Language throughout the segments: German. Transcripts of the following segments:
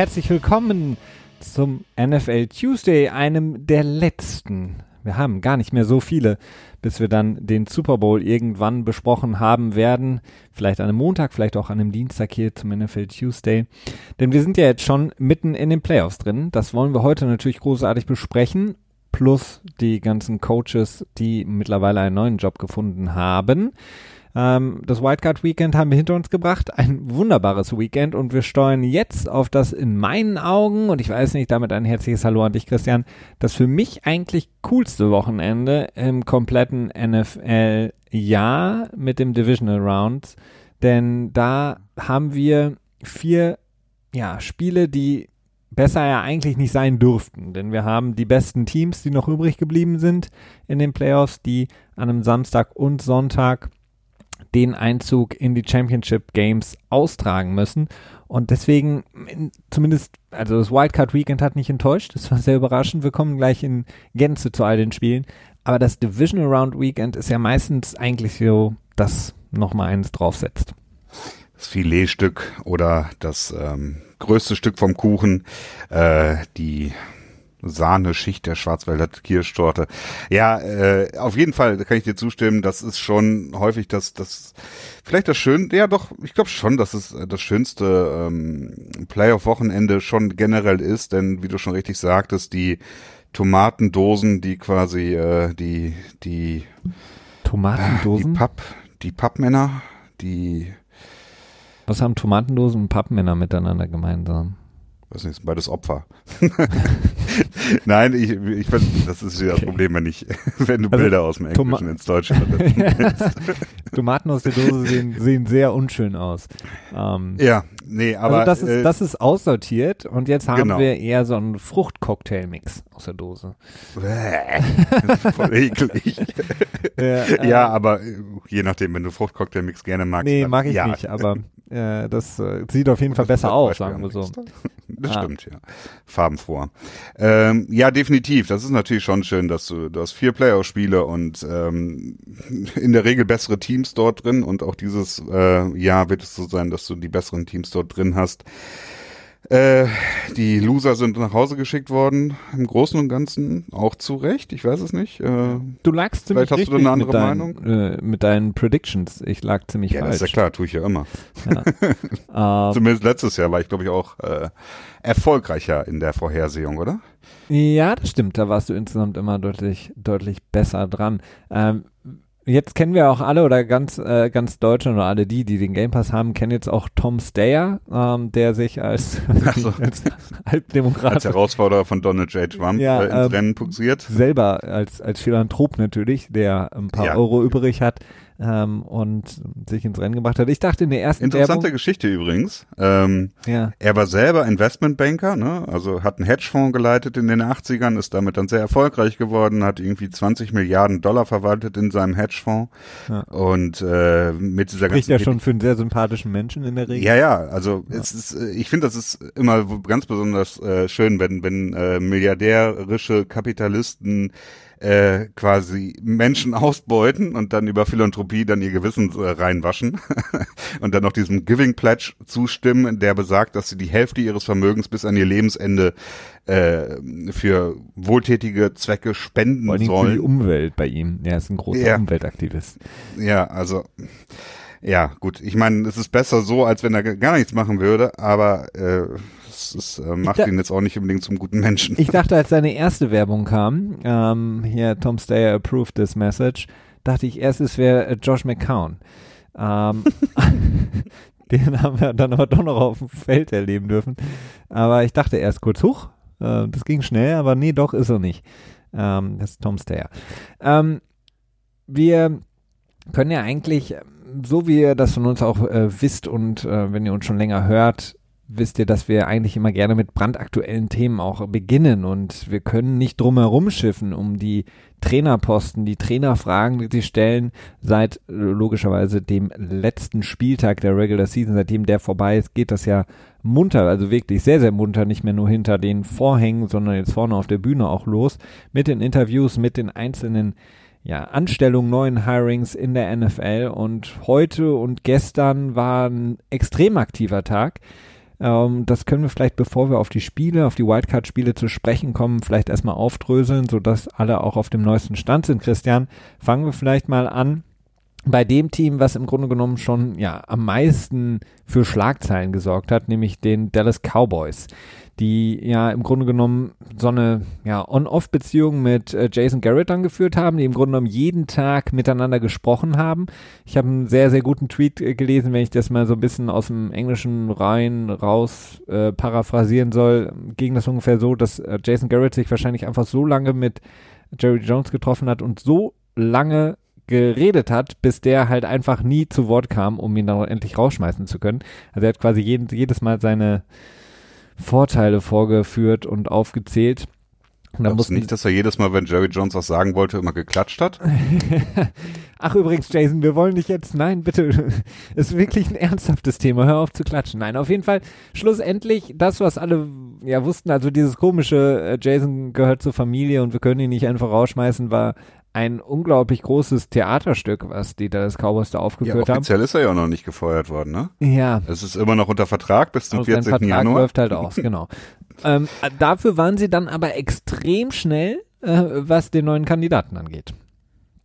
Herzlich willkommen zum NFL Tuesday, einem der letzten. Wir haben gar nicht mehr so viele, bis wir dann den Super Bowl irgendwann besprochen haben werden. Vielleicht an einem Montag, vielleicht auch an einem Dienstag hier zum NFL Tuesday. Denn wir sind ja jetzt schon mitten in den Playoffs drin. Das wollen wir heute natürlich großartig besprechen. Plus die ganzen Coaches, die mittlerweile einen neuen Job gefunden haben. Ähm, das Wildcard Weekend haben wir hinter uns gebracht. Ein wunderbares Weekend und wir steuern jetzt auf das in meinen Augen, und ich weiß nicht, damit ein herzliches Hallo an dich, Christian, das für mich eigentlich coolste Wochenende im kompletten NFL-Jahr mit dem Divisional Rounds. Denn da haben wir vier ja, Spiele, die besser ja eigentlich nicht sein dürften, denn wir haben die besten Teams, die noch übrig geblieben sind in den Playoffs, die an einem Samstag und Sonntag den Einzug in die Championship Games austragen müssen. Und deswegen, zumindest, also das Wildcard Weekend hat nicht enttäuscht. Das war sehr überraschend. Wir kommen gleich in Gänze zu all den Spielen. Aber das Divisional Round Weekend ist ja meistens eigentlich so, dass nochmal eins draufsetzt. Das Filetstück oder das ähm, größte Stück vom Kuchen, äh, die Sahneschicht der Schwarzwälder Kirschtorte. Ja, äh, auf jeden Fall kann ich dir zustimmen. Das ist schon häufig das, das vielleicht das schönste, ja doch, ich glaube schon, dass es das schönste ähm, Playoff-Wochenende schon generell ist, denn wie du schon richtig sagtest, die Tomatendosen, die quasi äh, die die Tomatendosen, die Papp, die Pappmänner, die was haben Tomatendosen und Pappmänner miteinander gemeinsam? weiß nicht, beides Opfer. Nein, ich, ich finde, das ist ja das okay. Problem, wenn ich, wenn du also, Bilder aus dem Englischen Toma ins Deutsche Tomaten aus der Dose sehen, sehen sehr unschön aus. Ähm, ja, nee, aber. Also das ist, äh, das ist aussortiert und jetzt haben genau. wir eher so einen Fruchtcocktail-Mix aus der Dose. Voll eklig. ja, äh, ja, aber äh, je nachdem, wenn du Fruchtcocktail-Mix gerne magst. Nee, mag ich ja. nicht, aber äh, das äh, sieht auf jeden Fall besser aus, sagen wir so. Das ah. stimmt, ja. Farbenfroh. Ähm, ja, definitiv. Das ist natürlich schon schön, dass du, du hast vier Playoff-Spiele und ähm, in der Regel bessere Teams dort drin und auch dieses äh, Jahr wird es so sein, dass du die besseren Teams dort drin hast. Äh, die Loser sind nach Hause geschickt worden, im Großen und Ganzen auch zu Recht, ich weiß es nicht. Äh, du lagst ziemlich Vielleicht hast du eine andere mit deinen, Meinung? Äh, mit deinen Predictions. Ich lag ziemlich ja, falsch. Ja, ist ja klar, tue ich ja immer. Ja. Ähm. Zumindest letztes Jahr war ich, glaube ich, auch äh, erfolgreicher in der Vorhersehung, oder? Ja, das stimmt. Da warst du insgesamt immer deutlich, deutlich besser dran. Ähm, Jetzt kennen wir auch alle oder ganz, äh, ganz Deutschland oder alle die, die den Game Pass haben, kennen jetzt auch Tom Steyer, ähm, der sich als, also, als Halbdemokrat. Als Herausforderer von Donald J. Trump ja, äh, ins ähm, Rennen puxiert. Selber als, als Philanthrop natürlich, der ein paar ja. Euro übrig hat, ähm, und sich ins Rennen gebracht hat. Ich dachte in der ersten Interessante Werbung, Geschichte übrigens. Ähm, ja. Er war selber Investmentbanker, ne? also hat einen Hedgefonds geleitet in den 80ern, ist damit dann sehr erfolgreich geworden, hat irgendwie 20 Milliarden Dollar verwaltet in seinem Hedgefonds ja. und äh, mit dieser Spricht ja schon für einen sehr sympathischen Menschen in der Regel. Ja, ja, also ja. Es ist, äh, ich finde, das ist immer ganz besonders äh, schön, wenn, wenn äh, milliardärische Kapitalisten äh, quasi Menschen ausbeuten und dann über Philanthropie dann ihr Gewissen äh, reinwaschen und dann noch diesem Giving Pledge zustimmen, der besagt, dass sie die Hälfte ihres Vermögens bis an ihr Lebensende äh, für wohltätige Zwecke spenden Vor allem sollen. Für die Umwelt bei ihm. Er ist ein großer ja. Umweltaktivist. Ja, also ja, gut. Ich meine, es ist besser so, als wenn er gar nichts machen würde, aber äh, es, äh, macht ihn jetzt auch nicht unbedingt zum guten Menschen. Ich dachte, als seine erste Werbung kam, ähm, hier Tom Steyer approved this message, dachte ich erst, es wäre äh, Josh McCown. Ähm, den haben wir dann aber doch noch auf dem Feld erleben dürfen. Aber ich dachte erst kurz, hoch, äh, das ging schnell, aber nee, doch ist er nicht. Ähm, das ist Tom Steyer. Ähm, wir können ja eigentlich, so wie ihr das von uns auch äh, wisst und äh, wenn ihr uns schon länger hört, wisst ihr, dass wir eigentlich immer gerne mit brandaktuellen Themen auch beginnen und wir können nicht drum herum schiffen um die Trainerposten, die Trainerfragen, die sie stellen, seit äh, logischerweise dem letzten Spieltag der Regular Season, seitdem der vorbei ist, geht das ja munter, also wirklich sehr, sehr munter, nicht mehr nur hinter den Vorhängen, sondern jetzt vorne auf der Bühne auch los, mit den Interviews, mit den einzelnen ja, Anstellungen, neuen Hirings in der NFL und heute und gestern war ein extrem aktiver Tag Ähm, das können wir vielleicht, bevor wir auf die Spiele, auf die Wildcard-Spiele zu sprechen kommen, vielleicht erstmal aufdröseln, sodass alle auch auf dem neuesten Stand sind. Christian, fangen wir vielleicht mal an bei dem Team, was im Grunde genommen schon ja am meisten für Schlagzeilen gesorgt hat, nämlich den Dallas Cowboys die ja im Grunde genommen so eine ja, On-Off-Beziehung mit äh, Jason Garrett angeführt haben, die im Grunde genommen jeden Tag miteinander gesprochen haben. Ich habe einen sehr, sehr guten Tweet äh, gelesen, wenn ich das mal so ein bisschen aus dem Englischen rein raus äh, paraphrasieren soll, ging das ungefähr so, dass äh, Jason Garrett sich wahrscheinlich einfach so lange mit Jerry Jones getroffen hat und so lange geredet hat, bis der halt einfach nie zu Wort kam, um ihn dann endlich rausschmeißen zu können. Also er hat quasi jeden, jedes Mal seine Vorteile vorgeführt und aufgezählt. Und dann mussten nicht, dass er jedes Mal, wenn Jerry Jones was sagen wollte, immer geklatscht hat? Ach übrigens, Jason, wir wollen dich jetzt, nein, bitte, ist wirklich ein ernsthaftes Thema, hör auf zu klatschen. Nein, auf jeden Fall, schlussendlich, das, was alle ja wussten, also dieses komische, äh, Jason gehört zur Familie und wir können ihn nicht einfach rausschmeißen, war ein unglaublich großes Theaterstück, was die Dallas Cowboys da aufgeführt ja, haben. Offiziell ist er ja noch nicht gefeuert worden, ne? Ja. Es ist immer noch unter Vertrag bis zum 14. Vertrag Januar. läuft halt aus, genau. ähm, dafür waren sie dann aber extrem schnell, äh, was den neuen Kandidaten angeht.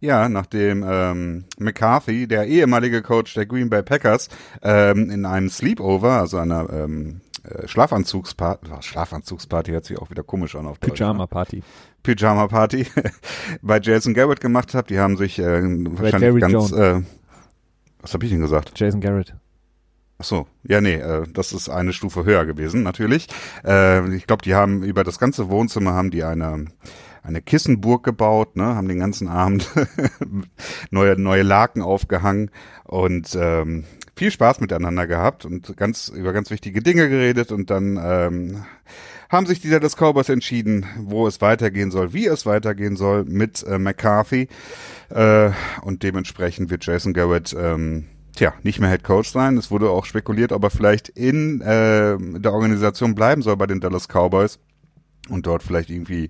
Ja, nachdem ähm, McCarthy, der ehemalige Coach der Green Bay Packers, ähm, in einem Sleepover, also einer ähm, äh, Schlafanzugsparty, Schlafanzugsparty hört sich auch wieder komisch an auf Deutsch. Ne? Pyjama Party. Pyjama Party bei Jason Garrett gemacht habe. Die haben sich äh, wahrscheinlich ganz. Äh, was habe ich denn gesagt? Jason Garrett. Ach so, ja, nee, äh, das ist eine Stufe höher gewesen, natürlich. Äh, ich glaube, die haben über das ganze Wohnzimmer haben die eine eine Kissenburg gebaut, ne, haben den ganzen Abend neue neue Laken aufgehangen und ähm, viel Spaß miteinander gehabt und ganz über ganz wichtige Dinge geredet und dann ähm, haben sich die Dallas Cowboys entschieden, wo es weitergehen soll, wie es weitergehen soll mit äh, McCarthy. Äh, und dementsprechend wird Jason Garrett ähm, tja, nicht mehr Head Coach sein. Es wurde auch spekuliert, ob er vielleicht in äh, der Organisation bleiben soll bei den Dallas Cowboys und dort vielleicht irgendwie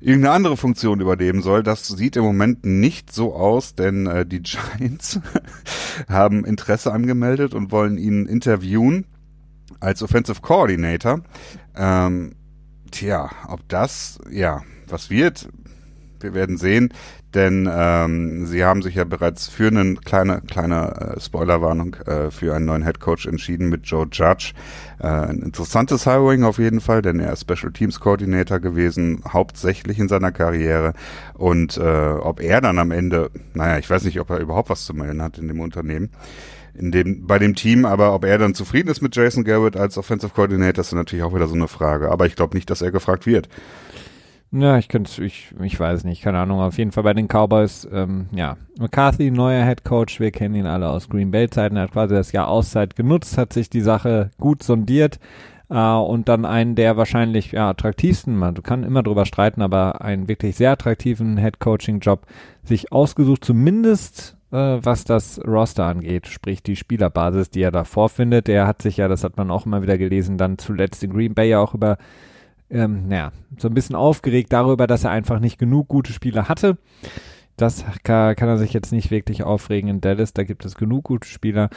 irgendeine andere Funktion übernehmen soll. Das sieht im Moment nicht so aus, denn äh, die Giants haben Interesse angemeldet und wollen ihn interviewen als Offensive Coordinator. Ähm, tja, ob das, ja, was wird, wir werden sehen, denn ähm, sie haben sich ja bereits für eine kleine, kleine äh, Spoilerwarnung äh, für einen neuen Head Coach entschieden mit Joe Judge. Äh, ein interessantes Hiring auf jeden Fall, denn er ist Special Teams Coordinator gewesen, hauptsächlich in seiner Karriere. Und äh, ob er dann am Ende, naja, ich weiß nicht, ob er überhaupt was zu melden hat in dem Unternehmen in dem, bei dem Team, aber ob er dann zufrieden ist mit Jason Garrett als Offensive Coordinator, ist natürlich auch wieder so eine Frage. Aber ich glaube nicht, dass er gefragt wird. Ja, ich könnte, ich, ich weiß nicht, keine Ahnung. Auf jeden Fall bei den Cowboys, ähm, ja, McCarthy, neuer Head Coach, wir kennen ihn alle aus Green Bay Zeiten, er hat quasi das Jahr Auszeit genutzt, hat sich die Sache gut sondiert äh, und dann einen der wahrscheinlich ja, attraktivsten, man kann immer drüber streiten, aber einen wirklich sehr attraktiven Head Coaching Job sich ausgesucht, zumindest äh, was das Roster angeht, sprich die Spielerbasis, die er da vorfindet. Er hat sich ja, das hat man auch immer wieder gelesen, dann zuletzt in Green Bay ja auch über, ähm, naja, so ein bisschen aufgeregt darüber, dass er einfach nicht genug gute Spieler hatte. Das kann, er sich jetzt nicht wirklich aufregen in Dallas, da gibt es genug gute Spieler.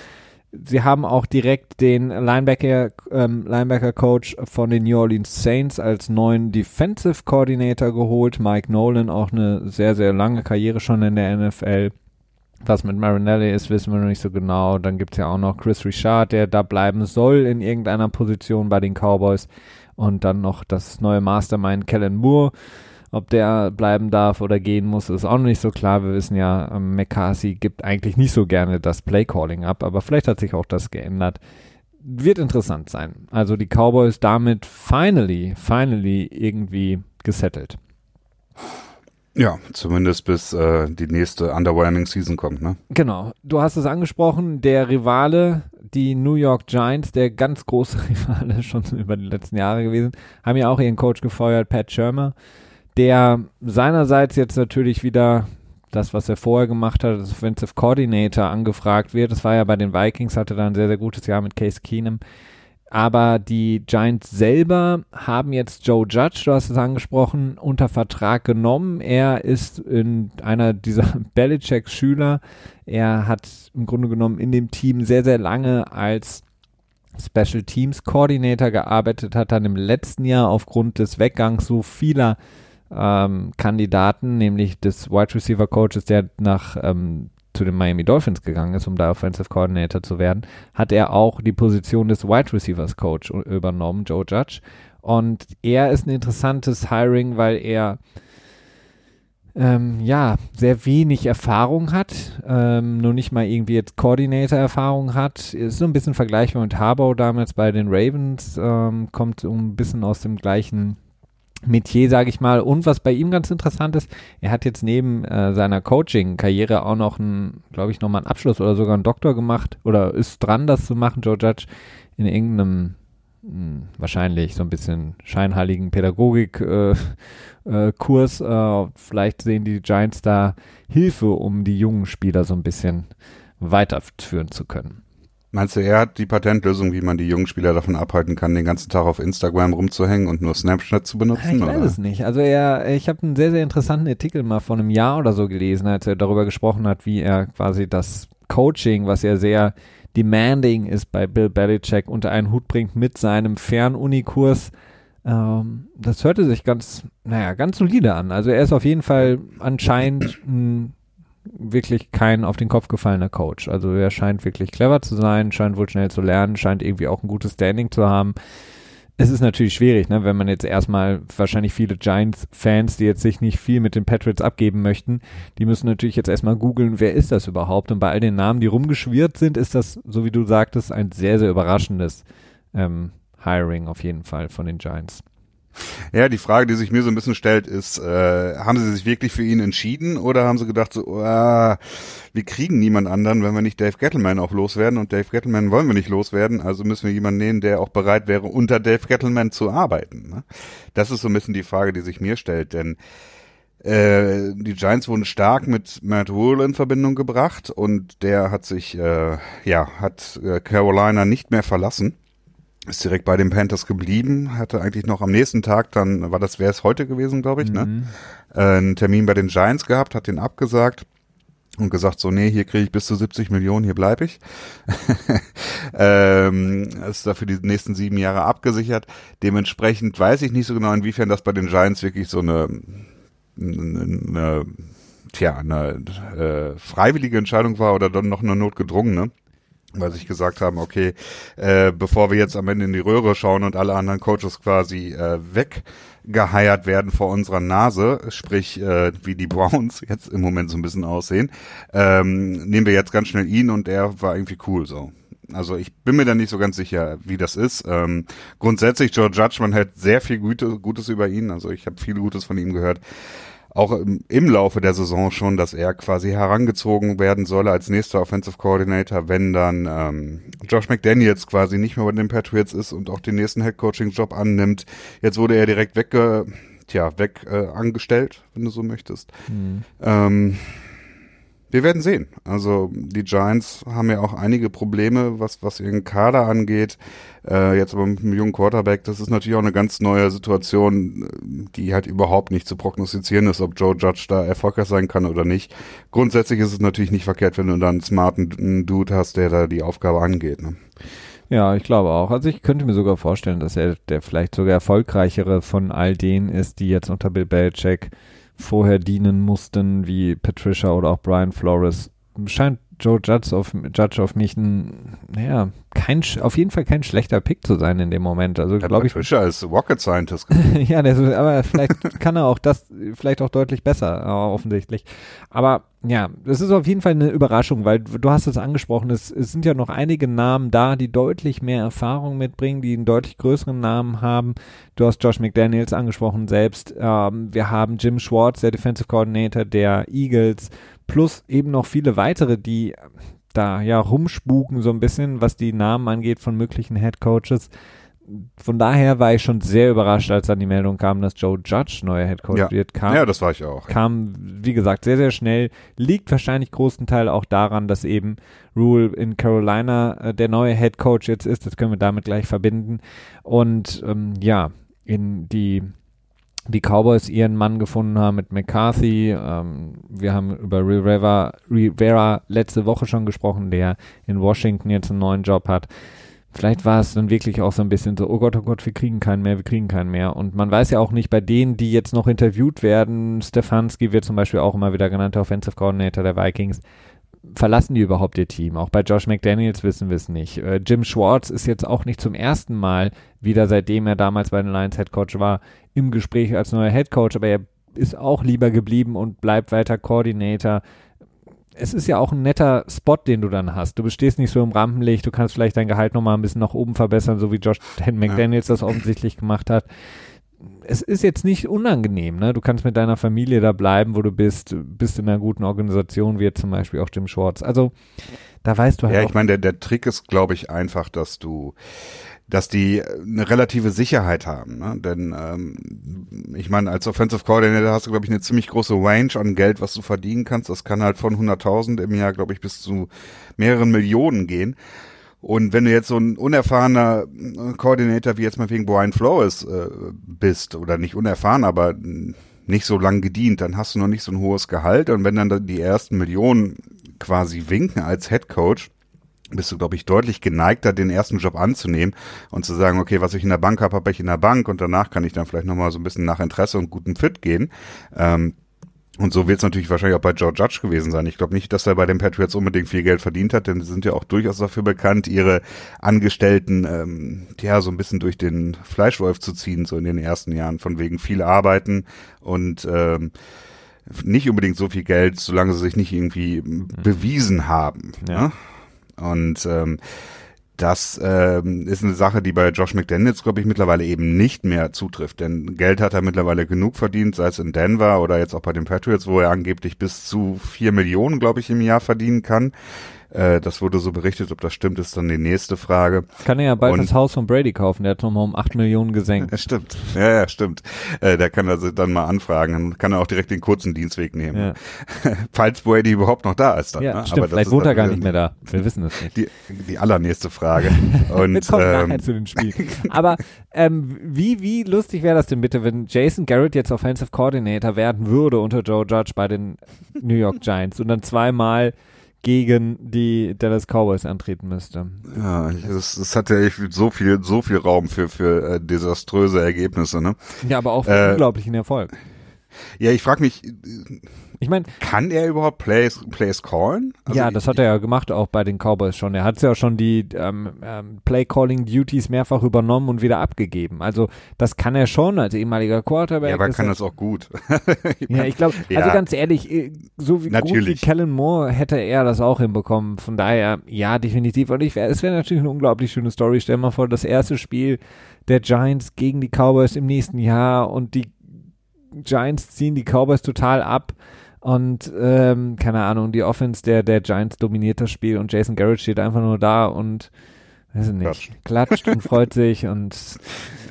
Sie haben auch direkt den Linebacker, ähm, Linebacker Coach von den New Orleans Saints als neuen Defensive Coordinator geholt. Mike Nolan, auch eine sehr, sehr lange Karriere schon in der NFL. Was mit Marinelli ist, wissen wir noch nicht so genau. Dann gibt es ja auch noch Chris Richard, der da bleiben soll in irgendeiner Position bei den Cowboys. Und dann noch das neue Mastermind Kellen Moore. Ob der bleiben darf oder gehen muss, ist auch noch nicht so klar. Wir wissen ja, ähm, McCarthy gibt eigentlich nicht so gerne das Playcalling ab, aber vielleicht hat sich auch das geändert. Wird interessant sein. Also die Cowboys damit finally, finally irgendwie gesettelt. Ja, zumindest bis äh, die nächste Underwhelming Season kommt, ne? Genau. Du hast es angesprochen, der Rivale, die New York Giants, der ganz große Rivale schon über die letzten Jahre gewesen, haben ja auch ihren Coach gefeuert, Pat Shermer, der seinerseits jetzt natürlich wieder das, was er vorher gemacht hat, als Offensive Coordinator angefragt wird. Das war ja bei den Vikings, hatte da ein sehr, sehr gutes Jahr mit Case Keenum. Aber die Giants selber haben jetzt Joe Judge, du hast es angesprochen, unter Vertrag genommen. Er ist in einer dieser Belichicks Schüler. Er hat im Grunde genommen in dem Team sehr, sehr lange als Special Teams Coordinator gearbeitet hat, dann im letzten Jahr aufgrund des Weggangs so vieler ähm, Kandidaten, nämlich des Wide Receiver Coaches, der nach ähm, zu den Miami Dolphins gegangen ist, um da Offensive Coordinator zu werden, hat er auch die Position des Wide Receivers Coach übernommen, Joe Judge. Und er ist ein interessantes Hiring, weil er ähm, ja, sehr wenig Erfahrung hat, ähm, nur nicht mal irgendwie jetzt Coordinator-Erfahrung hat. Ist so ein bisschen vergleichbar mit Harbaugh damals bei den Ravens, ähm, kommt so ein bisschen aus dem gleichen Metier, sage ich mal. Und was bei ihm ganz interessant ist, er hat jetzt neben äh, seiner Coaching-Karriere auch noch glaube ich, nochmal einen Abschluss oder sogar einen Doktor gemacht oder ist dran, das zu machen, Joe Judge, in irgendeinem hm, wahrscheinlich so ein bisschen scheinheiligen Pädagogik-Kurs. Äh, äh, äh, vielleicht sehen die Giants da Hilfe, um die jungen Spieler so ein bisschen weiterführen zu können. Meinst du, er hat die Patentlösung, wie man die jungen Spieler davon abhalten kann, den ganzen Tag auf Instagram rumzuhängen und nur Snapchat zu benutzen? Ich weiß oder? es nicht. Also er, ich habe einen sehr, sehr interessanten Artikel mal vor einem Jahr oder so gelesen, als er darüber gesprochen hat, wie er quasi das Coaching, was er sehr demanding ist bei Bill Belichick, unter einen Hut bringt mit seinem Fernunikurs. Ähm, das hörte sich ganz, naja, ganz solide an. Also er ist auf jeden Fall anscheinend ein, wirklich kein auf den Kopf gefallener Coach. Also er scheint wirklich clever zu sein, scheint wohl schnell zu lernen, scheint irgendwie auch ein gutes Standing zu haben es ist natürlich schwierig, ne, wenn man jetzt erstmal wahrscheinlich viele Giants-Fans, die jetzt sich nicht viel mit den Patriots abgeben möchten, die müssen natürlich jetzt erstmal googeln, wer ist das überhaupt? Und bei all den Namen, die rumgeschwirrt sind, ist das, so wie du sagtest, ein sehr, sehr überraschendes ähm, Hiring auf jeden Fall von den Giants. Ja, die Frage, die sich mir so ein bisschen stellt, ist, äh, haben sie sich wirklich für ihn entschieden oder haben sie gedacht, so, uh, wir kriegen niemand anderen, wenn wir nicht Dave Gettleman auch loswerden und Dave Gettleman wollen wir nicht loswerden, also müssen wir jemanden nehmen, der auch bereit wäre, unter Dave Gettleman zu arbeiten. Ne? Das ist so ein bisschen die Frage, die sich mir stellt, denn äh, die Giants wurden stark mit Matt Rule in Verbindung gebracht und der hat sich, äh, ja, hat äh, Carolina nicht mehr verlassen ist direkt bei den Panthers geblieben, hatte eigentlich noch am nächsten Tag dann, war das, wäre es heute gewesen, glaube ich, ne? mhm. ne? Äh, einen Termin bei den Giants gehabt, hat den abgesagt und gesagt, so, nee, hier kriege ich bis zu 70 Millionen, hier bleibe ich. ähm, ist dafür die nächsten sieben Jahre abgesichert. Dementsprechend weiß ich nicht so genau, inwiefern das bei den Giants wirklich so eine, eine tja, eine äh, freiwillige Entscheidung war oder dann noch eine notgedrungene weil sich gesagt haben, okay, äh, bevor wir jetzt am Ende in die Röhre schauen und alle anderen Coaches quasi äh, weggeheiert werden vor unserer Nase, sprich äh, wie die Browns jetzt im Moment so ein bisschen aussehen, ähm, nehmen wir jetzt ganz schnell ihn und er war irgendwie cool so. Also ich bin mir da nicht so ganz sicher, wie das ist. Ähm, grundsätzlich Joe Judge, man hört sehr viel Gute, Gutes über ihn. Also ich habe viel Gutes von ihm gehört auch im, im Laufe der Saison schon, dass er quasi herangezogen werden solle als nächster Offensive Coordinator, wenn dann ähm, Josh McDaniels quasi nicht mehr bei den Patriots ist und auch den nächsten Head Coaching Job annimmt. Jetzt wurde er direkt wegge tja, weg äh, angestellt, wenn du so möchtest. Mhm. Ähm, wir werden sehen. Also die Giants haben ja auch einige Probleme, was, was ihren Kader angeht. Äh, jetzt aber mit einem jungen Quarterback, das ist natürlich auch eine ganz neue Situation, die halt überhaupt nicht zu prognostizieren ist, ob Joe Judge da erfolgreich sein kann oder nicht. Grundsätzlich ist es natürlich nicht verkehrt, wenn du da einen smarten Dude hast, der da die Aufgabe angeht. Ne? Ja, ich glaube auch. Also ich könnte mir sogar vorstellen, dass er der vielleicht sogar erfolgreichere von all denen ist, die jetzt unter Bill Belichick vorher dienen mussten, wie Patricia oder auch Brian Flores. Scheint Joe Judge auf, Judge auf mich ein, naja, kein, auf jeden Fall kein schlechter Pick zu sein in dem Moment. Also glaube ich. Patricia ist Rocket Scientist. ja, der, aber vielleicht kann er auch das, vielleicht auch deutlich besser, offensichtlich. Aber ja, das ist auf jeden Fall eine Überraschung, weil du hast es angesprochen, es, es sind ja noch einige Namen da, die deutlich mehr Erfahrung mitbringen, die einen deutlich größeren Namen haben. Du hast Josh McDaniels angesprochen selbst. Ähm, wir haben Jim Schwartz, der Defensive Coordinator der Eagles plus eben noch viele weitere, die da ja rumspuken so ein bisschen, was die Namen angeht von möglichen Head Coaches. Von daher war ich schon sehr überrascht, als dann die Meldung kam, dass Joe Judge neuer Head Coach ja. wird. Kam, ja, das war ich auch. Kam, wie gesagt, sehr, sehr schnell. Liegt wahrscheinlich großen Teil auch daran, dass eben Rule in Carolina äh, der neue Head Coach jetzt ist. Das können wir damit gleich verbinden. Und ähm, ja, in die die Cowboys ihren Mann gefunden haben mit McCarthy. Ähm, wir haben über Rivera, Rivera letzte Woche schon gesprochen, der in Washington jetzt einen neuen Job hat. vielleicht war es dann wirklich auch so ein bisschen so, oh Gott, oh Gott, wir kriegen keinen mehr, wir kriegen keinen mehr. Und man weiß ja auch nicht, bei denen, die jetzt noch interviewt werden, Stefanski wird zum Beispiel auch immer wieder genannt, der Offensive Coordinator der Vikings, verlassen die überhaupt ihr Team? Auch bei Josh McDaniels wissen wir es nicht. Äh, Jim Schwartz ist jetzt auch nicht zum ersten Mal wieder, seitdem er damals bei den Lions Head Coach war, im Gespräch als neuer Head Coach, aber er ist auch lieber geblieben und bleibt weiter Coordinator es ist ja auch ein netter Spot, den du dann hast. Du bestehst nicht so im Rampenlicht, du kannst vielleicht dein Gehalt nochmal ein bisschen nach oben verbessern, so wie Josh McDaniels ja. das offensichtlich gemacht hat. Es ist jetzt nicht unangenehm, ne? Du kannst mit deiner Familie da bleiben, wo du bist, bist in einer guten Organisation, wie jetzt zum Beispiel auch Jim Schwartz. Also, da weißt du halt. Ja, ich meine, der, der Trick ist, glaube ich, einfach, dass du dass die eine relative Sicherheit haben. Ne? Denn ähm, ich meine, als Offensive Coordinator hast du, glaube ich, eine ziemlich große Range an Geld, was du verdienen kannst. Das kann halt von 100.000 im Jahr, glaube ich, bis zu mehreren Millionen gehen. Und wenn du jetzt so ein unerfahrener Coordinator wie jetzt mal wegen Brian Flores äh, bist, oder nicht unerfahren, aber nicht so lang gedient, dann hast du noch nicht so ein hohes Gehalt. Und wenn dann die ersten Millionen quasi winken als Head Coach, bist du, glaube ich, deutlich geneigter, den ersten Job anzunehmen und zu sagen, okay, was ich in der Bank habe, habe ich in der Bank und danach kann ich dann vielleicht nochmal so ein bisschen nach Interesse und guten Fit gehen. Ähm, und so wird es natürlich wahrscheinlich auch bei Joe Judge gewesen sein. Ich glaube nicht, dass er bei den Patriots unbedingt viel Geld verdient hat, denn sie sind ja auch durchaus dafür bekannt, ihre Angestellten ähm, ja so ein bisschen durch den Fleischwolf zu ziehen, so in den ersten Jahren, von wegen viel arbeiten und ähm, nicht unbedingt so viel Geld, solange sie sich nicht irgendwie mhm. bewiesen haben. Ja. Ne? Und ähm, das ähm, ist eine Sache, die bei Josh McDaniels, glaube ich, mittlerweile eben nicht mehr zutrifft. Denn Geld hat er mittlerweile genug verdient, sei es in Denver oder jetzt auch bei den Patriots, wo er angeblich bis zu vier Millionen, glaube ich, im Jahr verdienen kann. Äh, das wurde so berichtet, ob das stimmt, ist dann die nächste Frage. Kann er ja bald und, das Haus von Brady kaufen, der hat nochmal um acht Millionen gesenkt. Stimmt, ja, ja, stimmt. Äh, der kann also dann mal anfragen, dann kann er auch direkt den kurzen Dienstweg nehmen. Ja. Falls Brady überhaupt noch da ist dann. Ja, ne? stimmt, Aber vielleicht wohnt er gar nicht mehr da, wir wissen es nicht. Die, die allernächste Frage. Und, wir kommen ähm, zu den Spielen. Aber ähm, wie, wie lustig wäre das denn bitte, wenn Jason Garrett jetzt Offensive Coordinator werden würde unter Joe Judge bei den New York Giants und dann zweimal gegen die Dallas Cowboys antreten müsste. Ja, es, es hat ja so viel, so viel Raum für, für äh, desaströse Ergebnisse, ne? Ja, aber auch für äh, unglaublichen Erfolg. Ja, ich frage mich, ich meine, kann er überhaupt Plays, Plays callen? Also ja, das hat er ja gemacht, auch bei den Cowboys schon. Er hat ja schon die ähm, ähm, Play-Calling-Duties mehrfach übernommen und wieder abgegeben. Also das kann er schon als ehemaliger Quarterback. Ja, aber kann das auch gut. ich ja, ich glaube, ja. also ganz ehrlich, äh, so wie natürlich. gut wie Kellen Moore hätte er das auch hinbekommen. Von daher, ja, definitiv. Und ich, es wäre natürlich eine unglaublich schöne Story. Stell mal vor, das erste Spiel der Giants gegen die Cowboys im nächsten Jahr und die Giants ziehen die Cowboys total ab. Und ähm, keine Ahnung, die Offense der, der Giants dominiert das Spiel und Jason Garrett steht einfach nur da und weiß ich nicht, klatscht, klatscht und freut sich und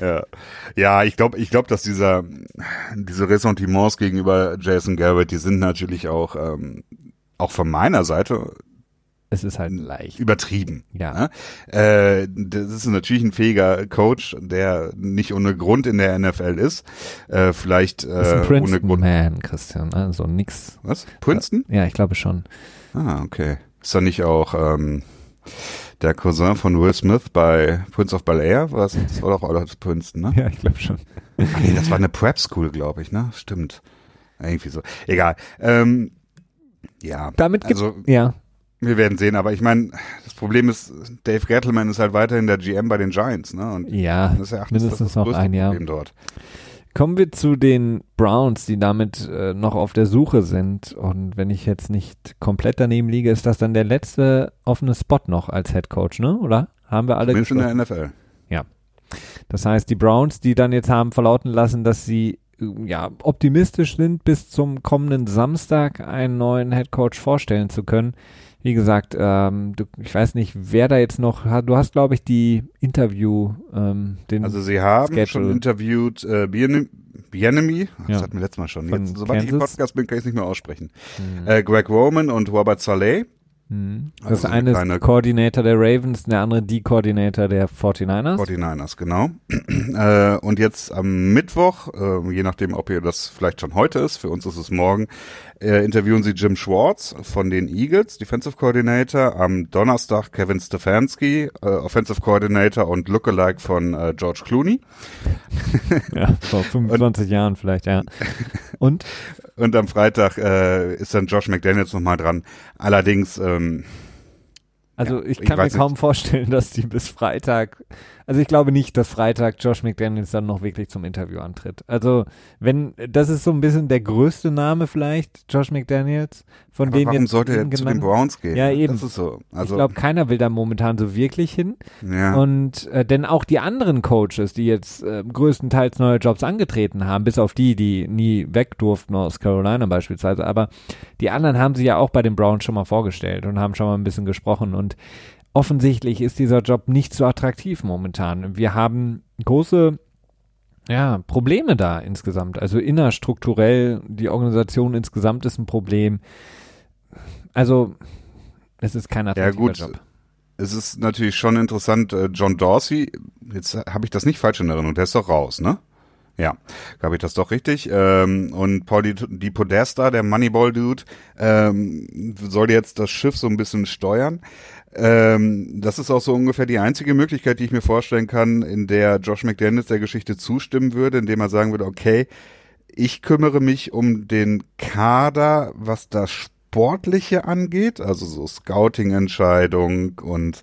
ja, ja ich glaube, ich glaube, dass dieser diese Ressentiments gegenüber Jason Garrett, die sind natürlich auch ähm, auch von meiner Seite es ist halt leicht. Übertrieben. Ja. Ne? Äh, das ist natürlich ein fähiger Coach, der nicht ohne Grund in der NFL ist. Äh, vielleicht äh, ist ein Princeton ohne Grund. Man, Christian, also nix. Was? Princeton? Ja, ich glaube schon. Ah, okay. Ist da nicht auch ähm, der Cousin von Will Smith bei Prince of Bel Air? Was? Das war doch auch Princeton, ne? Ja, ich glaube schon. Nee, das war eine Prep School, glaube ich, ne? Stimmt. Irgendwie so. Egal. Ähm, ja. Damit also, ja. Wir werden sehen, aber ich meine, das Problem ist, Dave Gettleman ist halt weiterhin der GM bei den Giants, ne? Und ja, das ist mindestens das noch ein Jahr. Problem dort. Kommen wir zu den Browns, die damit äh, noch auf der Suche sind. Und wenn ich jetzt nicht komplett daneben liege, ist das dann der letzte offene Spot noch als Head Coach, ne? Oder haben wir alle? Zumindest in der NFL. Ja. Das heißt, die Browns, die dann jetzt haben verlauten lassen, dass sie äh, ja optimistisch sind, bis zum kommenden Samstag einen neuen Head Coach vorstellen zu können wie gesagt, ähm, du, ich weiß nicht, wer da jetzt noch hat. Du hast, glaube ich, die Interview, ähm, den Also sie haben Schedule. schon interviewt äh, Bienemy, das ja. hatten wir letztes Mal schon. Jetzt, sobald Kansas. ich im Podcast bin, kann ich es nicht mehr aussprechen. Mhm. Äh, Greg Roman und Robert Saleh. Hm. Das also eine ist Koordinator der Ravens, der andere die Koordinator der 49ers. 49ers, genau. äh, und jetzt am Mittwoch, äh, je nachdem, ob ihr das vielleicht schon heute ist, für uns ist es morgen, äh, interviewen sie Jim Schwartz von den Eagles, Defensive Coordinator. Am Donnerstag Kevin Stefanski, äh, Offensive Coordinator und Lookalike von äh, George Clooney. ja, vor 25 und, Jahren vielleicht, ja. Und? Und am Freitag äh, ist dann Josh McDaniels nochmal dran. Allerdings, ähm, also ja, ich kann ich mir kaum nicht. vorstellen, dass die bis Freitag also ich glaube nicht, dass Freitag Josh McDaniels dann noch wirklich zum Interview antritt. Also wenn, das ist so ein bisschen der größte Name vielleicht, Josh McDaniels, von Aber denen warum sollte er zu den Browns gehen? Ja, eben. Das ist so. Also ich glaube, keiner will da momentan so wirklich hin. Ja. Und äh, denn auch die anderen Coaches, die jetzt äh, größtenteils neue Jobs angetreten haben, bis auf die, die nie weg durften aus Carolina beispielsweise, aber die anderen haben sie ja auch bei den Browns schon mal vorgestellt und haben schon mal ein bisschen gesprochen und offensichtlich ist dieser Job nicht so attraktiv momentan. Wir haben große ja, Probleme da insgesamt. Also innerstrukturell, die Organisation insgesamt ist ein Problem. Also, es ist kein attraktiver ja, gut. Job. Es ist natürlich schon interessant, äh, John Dorsey, jetzt habe ich das nicht falsch in Erinnerung, der ist doch raus, ne? Ja, habe ich das doch richtig. Ähm, und Paul Di, Di Podesta, der Moneyball-Dude, ähm, soll jetzt das Schiff so ein bisschen steuern. Ähm, das ist auch so ungefähr die einzige Möglichkeit, die ich mir vorstellen kann, in der Josh McDaniels der Geschichte zustimmen würde, indem er sagen würde, okay, ich kümmere mich um den Kader, was das Sportliche angeht, also so Scouting-Entscheidung und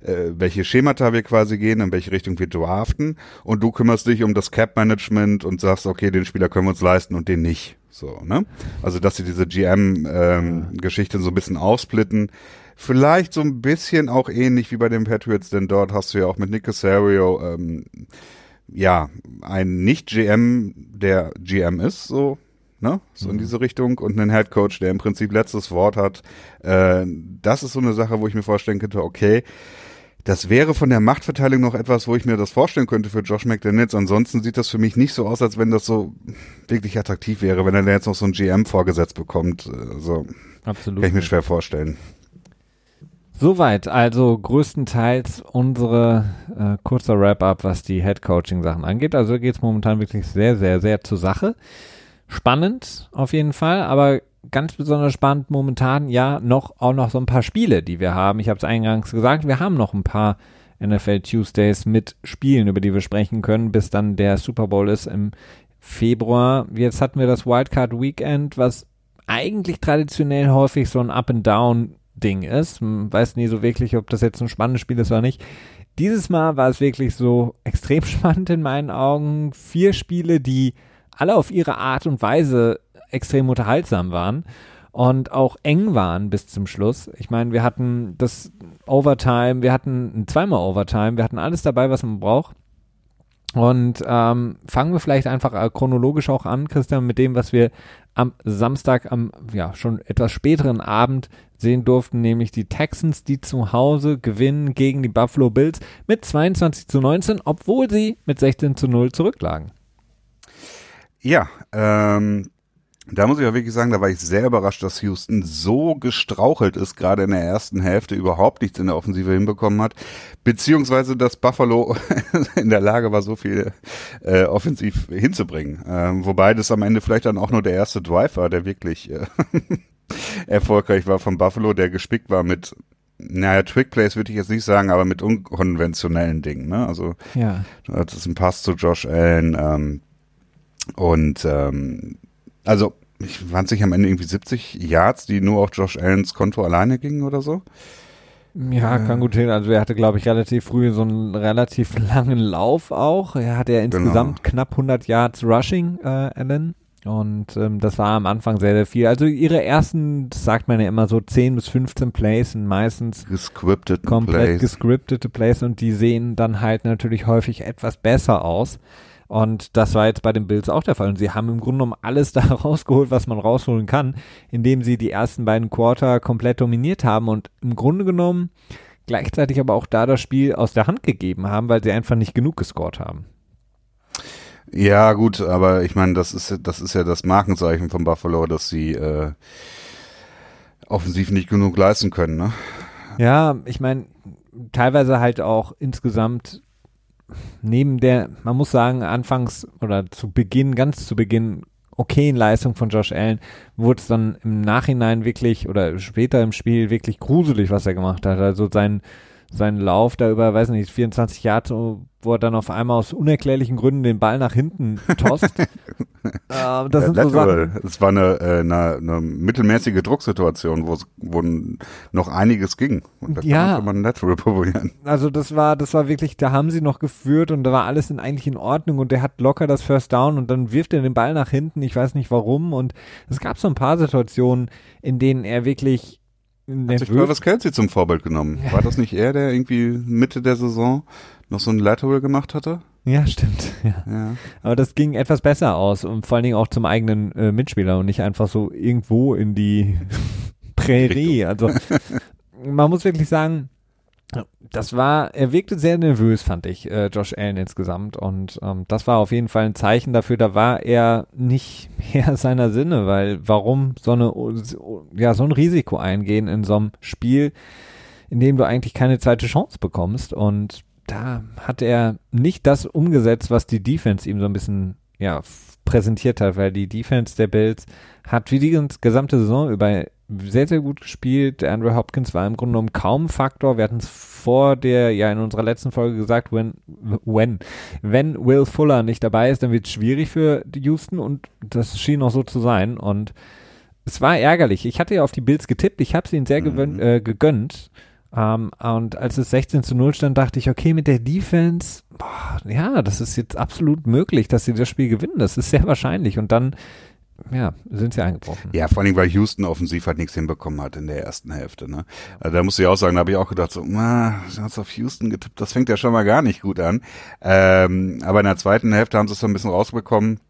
äh, welche Schemata wir quasi gehen, in welche Richtung wir draften. Und du kümmerst dich um das Cap-Management und sagst, okay, den Spieler können wir uns leisten und den nicht. So, ne? Also, dass sie diese GM-Geschichte ähm, so ein bisschen aufsplitten Vielleicht so ein bisschen auch ähnlich wie bei den Patriots, denn dort hast du ja auch mit Nick Casario, ähm, ja, ein Nicht-GM, der GM ist, so, ne? So mhm. in diese Richtung und einen Head Coach, der im Prinzip letztes Wort hat. Äh, das ist so eine Sache, wo ich mir vorstellen könnte, okay, das wäre von der Machtverteilung noch etwas, wo ich mir das vorstellen könnte für Josh McDaniels. Ansonsten sieht das für mich nicht so aus, als wenn das so wirklich attraktiv wäre, wenn er jetzt noch so ein GM vorgesetzt bekommt. Also, Absolut. Kann ich mir schwer vorstellen. Soweit, also größtenteils unsere äh, kurzer Wrap-up, was die Head-Coaching-Sachen angeht. Also geht es momentan wirklich sehr, sehr, sehr zur Sache. Spannend auf jeden Fall, aber ganz besonders spannend momentan ja noch auch noch so ein paar Spiele, die wir haben. Ich habe es eingangs gesagt, wir haben noch ein paar NFL Tuesdays mit Spielen, über die wir sprechen können, bis dann der Super Bowl ist im Februar. Jetzt hatten wir das Wildcard Weekend, was eigentlich traditionell häufig so ein Up and Down Ding ist. Man weiß nie so wirklich, ob das jetzt ein spannendes Spiel ist oder nicht. Dieses Mal war es wirklich so extrem spannend in meinen Augen. Vier Spiele, die alle auf ihre Art und Weise extrem unterhaltsam waren und auch eng waren bis zum Schluss. Ich meine, wir hatten das Overtime, wir hatten zweimal Overtime, wir hatten alles dabei, was man braucht. Und ähm, fangen wir vielleicht einfach äh, chronologisch auch an, Christian, mit dem, was wir am Samstag, am ja schon etwas späteren Abend sehen durften, nämlich die Texans, die zu Hause gewinnen gegen die Buffalo Bills mit 22 zu 19, obwohl sie mit 16 zu 0 zurücklagen. Ja, ähm, da muss ich auch wirklich sagen, da war ich sehr überrascht, dass Houston so gestrauchelt ist, gerade in der ersten Hälfte überhaupt nichts in der Offensive hinbekommen hat, beziehungsweise dass Buffalo in der Lage war, so viel äh, offensiv hinzubringen. Ähm, wobei das am Ende vielleicht dann auch nur der erste Drive war, der wirklich äh, erfolgreich war von Buffalo, der gespickt war mit naja, Trick Plays würde ich jetzt nicht sagen, aber mit unkonventionellen Dingen. Ne? Also ja. das ist ein Pass zu Josh Allen ähm, und ähm, also, ich waren sich am Ende irgendwie 70 Yards, die nur auf Josh Allens Konto alleine gingen oder so. Ja, kann gut hin. Also er hatte, glaube ich, relativ früh so einen relativ langen Lauf auch. Er hatte ja genau. insgesamt genau. knapp 100 Yards Rushing, äh, Allen. Und ähm, das war am Anfang sehr, sehr viel. Also ihre ersten, das sagt man ja immer so, 10 bis 15 Plays sind meistens gescriptete komplett Plays. gescriptete Plays und die sehen dann halt natürlich häufig etwas besser aus. Und das war jetzt bei den Bills auch der Fall. Und sie haben im Grunde genommen alles da rausgeholt, was man rausholen kann, indem sie die ersten beiden Quarter komplett dominiert haben und im Grunde genommen gleichzeitig aber auch da das Spiel aus der Hand gegeben haben, weil sie einfach nicht genug gescored haben. Ja, gut, aber ich meine, das ist das ist ja das Markenzeichen von Buffalo, dass sie äh, offensiv nicht genug leisten können, ne? Ja, ich meine, teilweise halt auch insgesamt neben der, man muss sagen, anfangs oder zu Beginn, ganz zu Beginn okayen Leistung von Josh Allen wurde es dann im Nachhinein wirklich oder später im Spiel wirklich gruselig, was er gemacht hat. Also sein seinen Lauf da über, weiß nicht, 24 Jahre, wo er dann auf einmal aus unerklärlichen Gründen den Ball nach hinten tost. äh, das ja, sind so Sachen. Es war eine, äh, eine, eine mittelmäßige Drucksituation, wo, wo noch einiges ging. Und da ja. kann man Lateral probieren. Also das war, das war wirklich, da haben sie noch geführt und da war alles in, eigentlich in Ordnung und der hat locker das First Down und dann wirft er den Ball nach hinten, ich weiß nicht warum und es gab so ein paar Situationen, in denen er wirklich Hat sich Travis Kelsey zum Vorbild genommen. War das nicht er, der irgendwie Mitte der Saison noch so ein Lateral gemacht hatte? Ja, stimmt. Ja. ja. Aber das ging etwas besser aus und vor allen Dingen auch zum eigenen äh, Mitspieler und nicht einfach so irgendwo in die Prärie. Also man muss wirklich sagen, das war, er wirkte sehr nervös, fand ich, äh, Josh Allen insgesamt. Und ähm, das war auf jeden Fall ein Zeichen dafür, da war er nicht mehr seiner Sinne, weil warum so eine, ja, so ein Risiko eingehen in so einem Spiel, in dem du eigentlich keine zweite Chance bekommst. Und da hat er nicht das umgesetzt, was die Defense ihm so ein bisschen, ja, präsentiert hat, weil die Defense der Bills hat wie die gesamte Saison über sehr, sehr gut gespielt. Andrew Hopkins war im Grunde genommen kaum Faktor. Wir hatten es vor der, ja, in unserer letzten Folge gesagt, when, when, wenn Will Fuller nicht dabei ist, dann wird es schwierig für Houston und das schien auch so zu sein und es war ärgerlich. Ich hatte ja auf die Bills getippt. Ich habe es ihnen sehr mhm. äh, gegönnt. Ähm, und als es 16 zu 0 stand, dachte ich, okay, mit der Defense, boah, ja, das ist jetzt absolut möglich, dass sie das Spiel gewinnen. Das ist sehr wahrscheinlich. Und dann ja, sind sie eingebrochen. Ja, vor allem, weil Houston offensiv halt nichts hinbekommen hat in der ersten Hälfte. Ne? Also da muss ich auch sagen, da habe ich auch gedacht, so, na, du hast auf Houston getippt, das fängt ja schon mal gar nicht gut an. Ähm, aber in der zweiten Hälfte haben sie es so ein bisschen rausbekommen.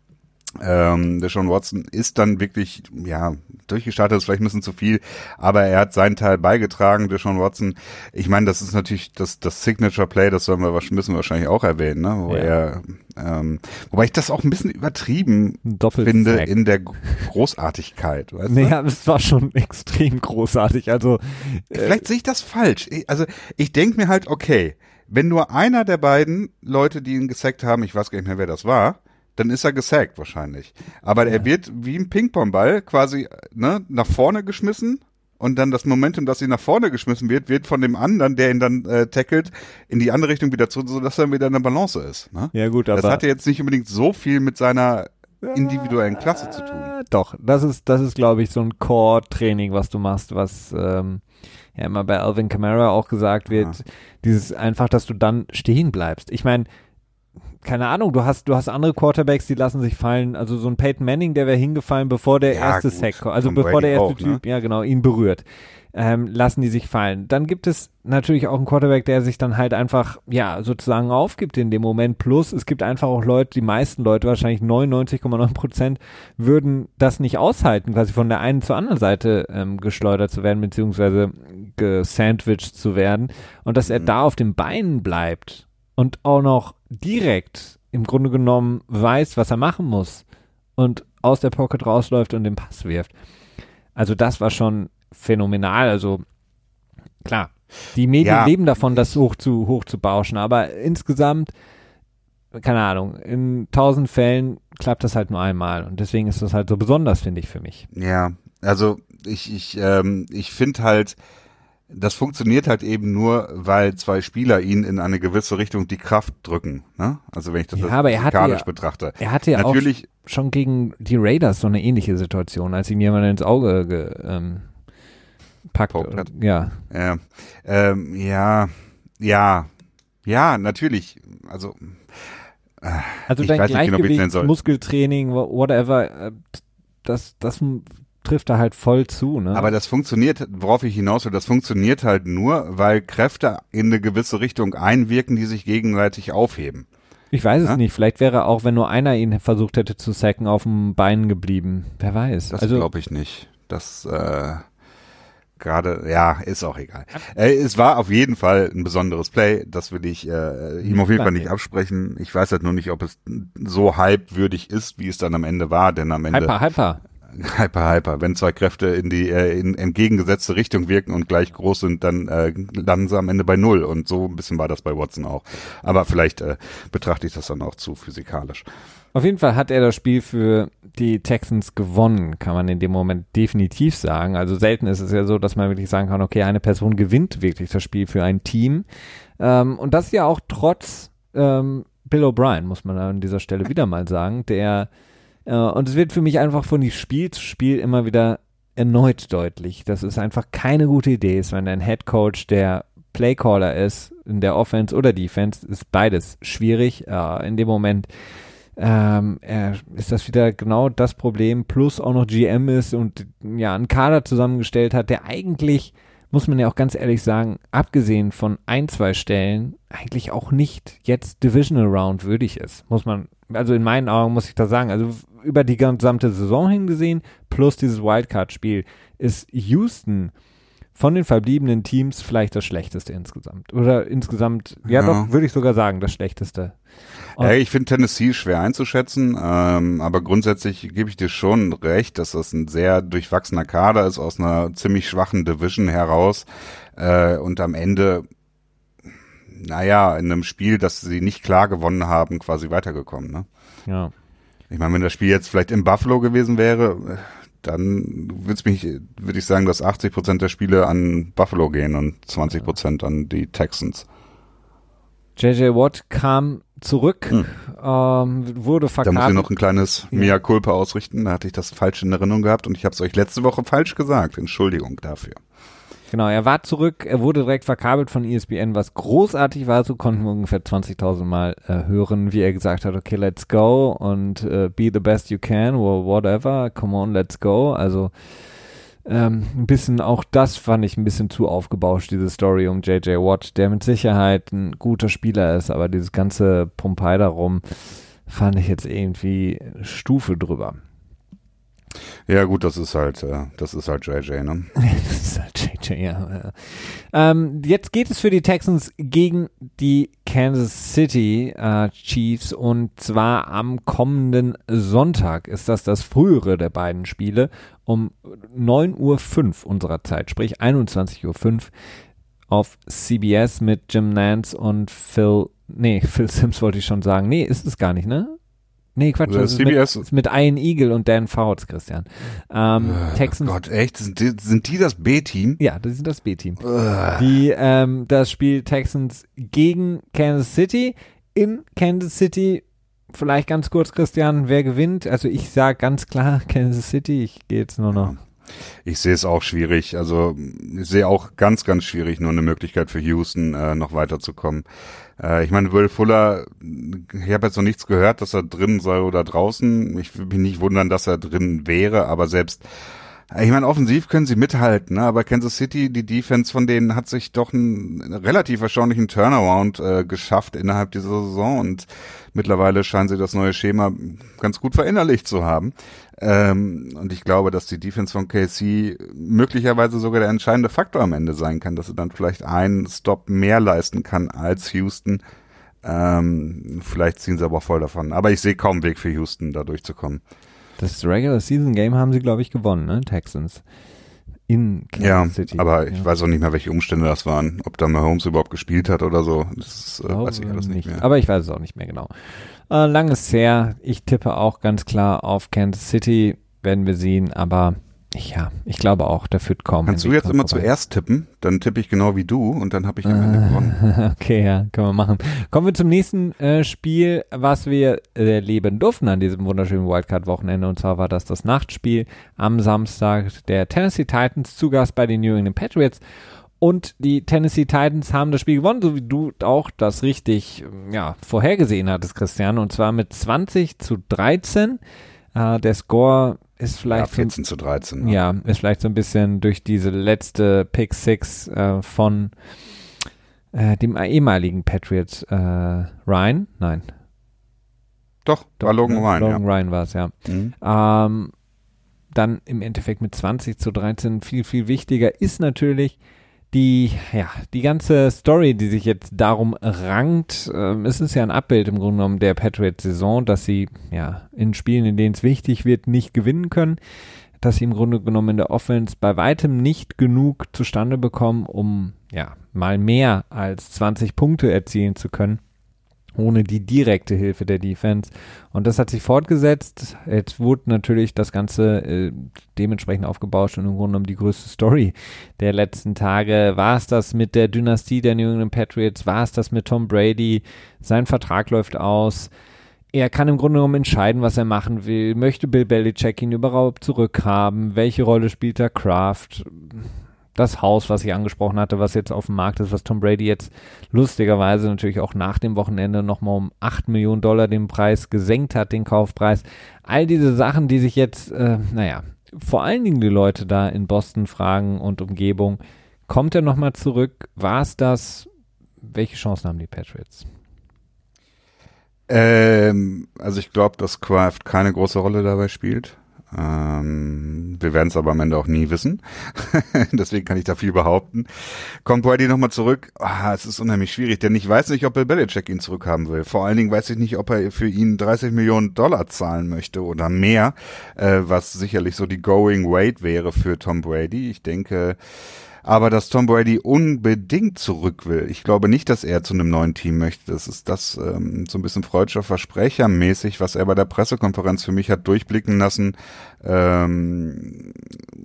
Ähm, der Sean Watson ist dann wirklich, ja, durchgestartet ist vielleicht ein bisschen zu viel, aber er hat seinen Teil beigetragen, der Sean Watson. Ich meine, das ist natürlich das, das Signature Play, das sollen wir, müssen wir wahrscheinlich auch erwähnen, ne? Wo ja. er, ähm, wobei ich das auch ein bisschen übertrieben Doppelt finde in der Großartigkeit, weißt du? Naja, es war schon extrem großartig, also. Äh, vielleicht sehe ich das falsch. Also, ich denke mir halt, okay, wenn nur einer der beiden Leute, die ihn gesackt haben, ich weiß gar nicht mehr, wer das war, dann ist er gesackt wahrscheinlich. Aber ja. er wird wie ein Ping-Pong-Ball quasi ne, nach vorne geschmissen und dann das Momentum, dass sie nach vorne geschmissen wird, wird von dem anderen, der ihn dann äh, tackelt, in die andere Richtung wieder zurück, sodass er wieder in der Balance ist. Ne? Ja gut, aber das hat ja jetzt nicht unbedingt so viel mit seiner individuellen Klasse zu tun. Doch, das ist, das ist, glaube ich, so ein Core-Training, was du machst, was ähm, ja immer bei Alvin Kamara auch gesagt wird. Ja. Dieses einfach, dass du dann stehen bleibst. Ich meine, keine Ahnung, du hast, du hast andere Quarterbacks, die lassen sich fallen. Also so ein Peyton Manning, der wäre hingefallen, bevor der ja, erste gut. Sack, also Tom bevor Brady der erste auch, ne? Typ, ne? ja genau, ihn berührt. Ähm, lassen die sich fallen. Dann gibt es natürlich auch einen Quarterback, der sich dann halt einfach, ja, sozusagen aufgibt in dem Moment. Plus, es gibt einfach auch Leute, die meisten Leute, wahrscheinlich 99,9 Prozent, würden das nicht aushalten, quasi von der einen zur anderen Seite ähm, geschleudert zu werden, beziehungsweise gesandwiched zu werden. Und dass er mhm. da auf den Beinen bleibt und auch noch direkt im Grunde genommen weiß, was er machen muss und aus der Pocket rausläuft und den Pass wirft. Also das war schon phänomenal. Also klar, die Medien ja. leben davon, das hoch zu hoch zu bauschen, aber insgesamt keine Ahnung, in tausend Fällen klappt das halt nur einmal und deswegen ist das halt so besonders, finde ich für mich. Ja, also ich ich ähm, ich finde halt das funktioniert halt eben nur, weil zwei Spieler ihn in eine gewisse Richtung die Kraft drücken. Ne? Also wenn ich das, ja, aber er hatte betrachte. Er hatte ja Natürlich, auch schon gegen die Raiders so eine ähnliche Situation, als ihm jemand ins Auge ge, ähm, packt. Und, ja. Ja, ähm, ja, ja, ja, natürlich. Also, äh, also dein Gleichgewicht, nicht, Muskeltraining, whatever, äh, das, das trifft da halt voll zu. Ne? Aber das funktioniert, worauf ich hinaus will, das funktioniert halt nur, weil Kräfte in eine gewisse Richtung einwirken, die sich gegenseitig aufheben. Ich weiß es ja? nicht. Vielleicht wäre auch, wenn nur einer ihn versucht hätte zu sacken, auf dem Bein geblieben. Wer weiß. Das also, glaube ich nicht. Das äh, gerade, ja, ist auch egal. Äh, es war auf jeden Fall ein besonderes Play. Das will ich äh, ihm auf jeden Fall nicht absprechen. Ich weiß halt nur nicht, ob es so hypewürdig ist, wie es dann am Ende war, denn am Ende. Hyper, hyper. Hyper, hyper. Wenn zwei Kräfte in die äh, in entgegengesetzte Richtung wirken und gleich groß sind, dann äh, landen sie am Ende bei null. Und so ein bisschen war das bei Watson auch. Aber vielleicht äh, betrachte ich das dann auch zu physikalisch. Auf jeden Fall hat er das Spiel für die Texans gewonnen, kann man in dem Moment definitiv sagen. Also selten ist es ja so, dass man wirklich sagen kann, okay, eine Person gewinnt wirklich das Spiel für ein Team. Ähm, und das ja auch trotz ähm, Bill O'Brien, muss man an dieser Stelle wieder mal sagen, der und es wird für mich einfach von Spiel zu Spiel immer wieder erneut deutlich, dass es einfach keine gute Idee ist, wenn ein Head Coach der Playcaller ist, in der Offense oder Defense, ist beides schwierig. Äh, in dem Moment ähm, ist das wieder genau das Problem, plus auch noch GM ist und ja, einen Kader zusammengestellt hat, der eigentlich, muss man ja auch ganz ehrlich sagen, abgesehen von ein, zwei Stellen, eigentlich auch nicht jetzt Divisional Round würdig ist. Muss man, also in meinen Augen muss ich das sagen. Also über die gesamte Saison hingesehen, plus dieses Wildcard-Spiel, ist Houston von den verbliebenen Teams vielleicht das schlechteste insgesamt. Oder insgesamt, ja, ja. doch, würde ich sogar sagen, das schlechteste. Ja, ich finde Tennessee schwer einzuschätzen, ähm, aber grundsätzlich gebe ich dir schon recht, dass das ein sehr durchwachsener Kader ist aus einer ziemlich schwachen Division heraus äh, und am Ende, naja, in einem Spiel, das sie nicht klar gewonnen haben, quasi weitergekommen. Ne? Ja. Ich meine, wenn das Spiel jetzt vielleicht in Buffalo gewesen wäre, dann würde mich, würde ich sagen, dass 80 Prozent der Spiele an Buffalo gehen und 20 Prozent an die Texans. JJ Watt kam zurück, hm. ähm, wurde verkauft. Da muss ich noch ein kleines. Mea Culpa ausrichten. Da hatte ich das falsch in Erinnerung gehabt und ich habe es euch letzte Woche falsch gesagt. Entschuldigung dafür. Genau, er war zurück, er wurde direkt verkabelt von ESPN, was großartig war. So konnten wir ungefähr 20.000 Mal äh, hören, wie er gesagt hat, okay, let's go und äh, be the best you can or whatever, come on, let's go. Also ähm, ein bisschen auch das fand ich ein bisschen zu aufgebauscht, diese Story um JJ Watt, der mit Sicherheit ein guter Spieler ist, aber dieses ganze Pompei darum fand ich jetzt irgendwie Stufe drüber. Ja, gut, das ist halt, äh, das ist halt JJ, ne? das ist halt JJ, ja. Ähm, jetzt geht es für die Texans gegen die Kansas City äh, Chiefs und zwar am kommenden Sonntag ist das das frühere der beiden Spiele um 9.05 Uhr unserer Zeit, sprich 21.05 Uhr auf CBS mit Jim Nance und Phil, nee, Phil Sims wollte ich schon sagen. Nee, ist es gar nicht, ne? Nee, Quatsch, das CBS. ist mit, mit Ian Eagle und Dan Fouts, Christian. Ähm, oh Texans. Gott, echt? Sind die, sind die das B-Team? Ja, das sind das B-Team. Die, ähm, das Spiel Texans gegen Kansas City. In Kansas City, vielleicht ganz kurz, Christian, wer gewinnt? Also ich sage ganz klar Kansas City. Ich gehe jetzt nur noch. Ich sehe es auch schwierig. Also ich sehe auch ganz, ganz schwierig nur eine Möglichkeit für Houston, äh, noch weiterzukommen. Äh, ich meine, Will Fuller, ich habe jetzt noch nichts gehört, dass er drin sei oder draußen. Ich würde mich nicht wundern, dass er drin wäre, aber selbst ich meine, offensiv können sie mithalten, ne? aber Kansas City, die Defense von denen hat sich doch einen relativ erstaunlichen Turnaround äh, geschafft innerhalb dieser Saison und mittlerweile scheinen sie das neue Schema ganz gut verinnerlicht zu haben. Ähm, und ich glaube, dass die Defense von KC möglicherweise sogar der entscheidende Faktor am Ende sein kann, dass sie dann vielleicht einen Stop mehr leisten kann als Houston. Ähm, vielleicht ziehen sie aber voll davon. Aber ich sehe kaum Weg für Houston, da durchzukommen. Das Regular Season Game haben sie, glaube ich, gewonnen, ne? Texans. In Kansas ja, City. Aber ich ja. weiß auch nicht mehr, welche Umstände das waren. Ob da Mahomes überhaupt gespielt hat oder so. Das äh, weiß ich alles nicht, mehr. Aber ich weiß es auch nicht mehr genau. Äh, lang ist her. Ich tippe auch ganz klar auf Kansas City. Werden wir sehen. Aber ja, ich glaube auch, der führt kaum. Kannst du jetzt immer vorbei. zuerst tippen? Dann tippe ich genau wie du und dann habe ich am Ende gewonnen. Okay, ja, können wir machen. Kommen wir zum nächsten äh, Spiel, was wir erleben durften an diesem wunderschönen Wildcard-Wochenende. Und zwar war das das Nachtspiel am Samstag der Tennessee Titans zu Gast bei den New England Patriots. Und die Tennessee Titans haben das Spiel gewonnen, so wie du auch das richtig ja, vorhergesehen hattest, Christian. Und zwar mit 20 zu 13. Äh, der Score ist vielleicht. Ja, 14 zu 13. Ja. ja, ist vielleicht so ein bisschen durch diese letzte Pick Six äh, von äh, dem ehemaligen Patriot äh, Ryan. Nein. Doch, Doch war Logan Ryan. Logan ja. Ryan war es, ja. Mhm. Ähm, dann im Endeffekt mit 20 zu 13 viel, viel wichtiger ist natürlich, die, ja, die ganze Story, die sich jetzt darum rankt, äh, es ist ja ein Abbild im Grunde genommen der Patriots-Saison, dass sie ja in Spielen, in denen es wichtig wird, nicht gewinnen können, dass sie im Grunde genommen in der Offense bei weitem nicht genug zustande bekommen, um ja mal mehr als 20 Punkte erzielen zu können ohne die direkte Hilfe der Defense. Und das hat sich fortgesetzt. Jetzt wurde natürlich das Ganze äh, dementsprechend aufgebaut und im Grunde genommen die größte Story der letzten Tage. War es das mit der Dynastie der New England Patriots? War es das mit Tom Brady? Sein Vertrag läuft aus. Er kann im Grunde genommen entscheiden, was er machen will. Möchte Bill Belichick ihn überhaupt zurückhaben? Welche Rolle spielt der Kraft? Das Haus, was ich angesprochen hatte, was jetzt auf dem Markt ist, was Tom Brady jetzt lustigerweise natürlich auch nach dem Wochenende nochmal um 8 Millionen Dollar den Preis gesenkt hat, den Kaufpreis. All diese Sachen, die sich jetzt, äh, naja, vor allen Dingen die Leute da in Boston fragen und Umgebung, kommt er nochmal zurück? War es das? Welche Chancen haben die Patriots? Ähm, also ich glaube, dass Kraft keine große Rolle dabei spielt. Ähm, wir werden es aber am Ende auch nie wissen. Deswegen kann ich da viel behaupten. Kommt Brady nochmal zurück. Ah, es ist unheimlich schwierig, denn ich weiß nicht, ob Bill Belichick ihn zurückhaben will. Vor allen Dingen weiß ich nicht, ob er für ihn 30 Millionen Dollar zahlen möchte oder mehr, äh, was sicherlich so die Going Weight wäre für Tom Brady. Ich denke, aber dass Tom Brady unbedingt zurück will. Ich glaube nicht, dass er zu einem neuen Team möchte. Das ist das ähm, so ein bisschen freudscher Versprecher mäßig, was er bei der Pressekonferenz für mich hat durchblicken lassen. Ähm,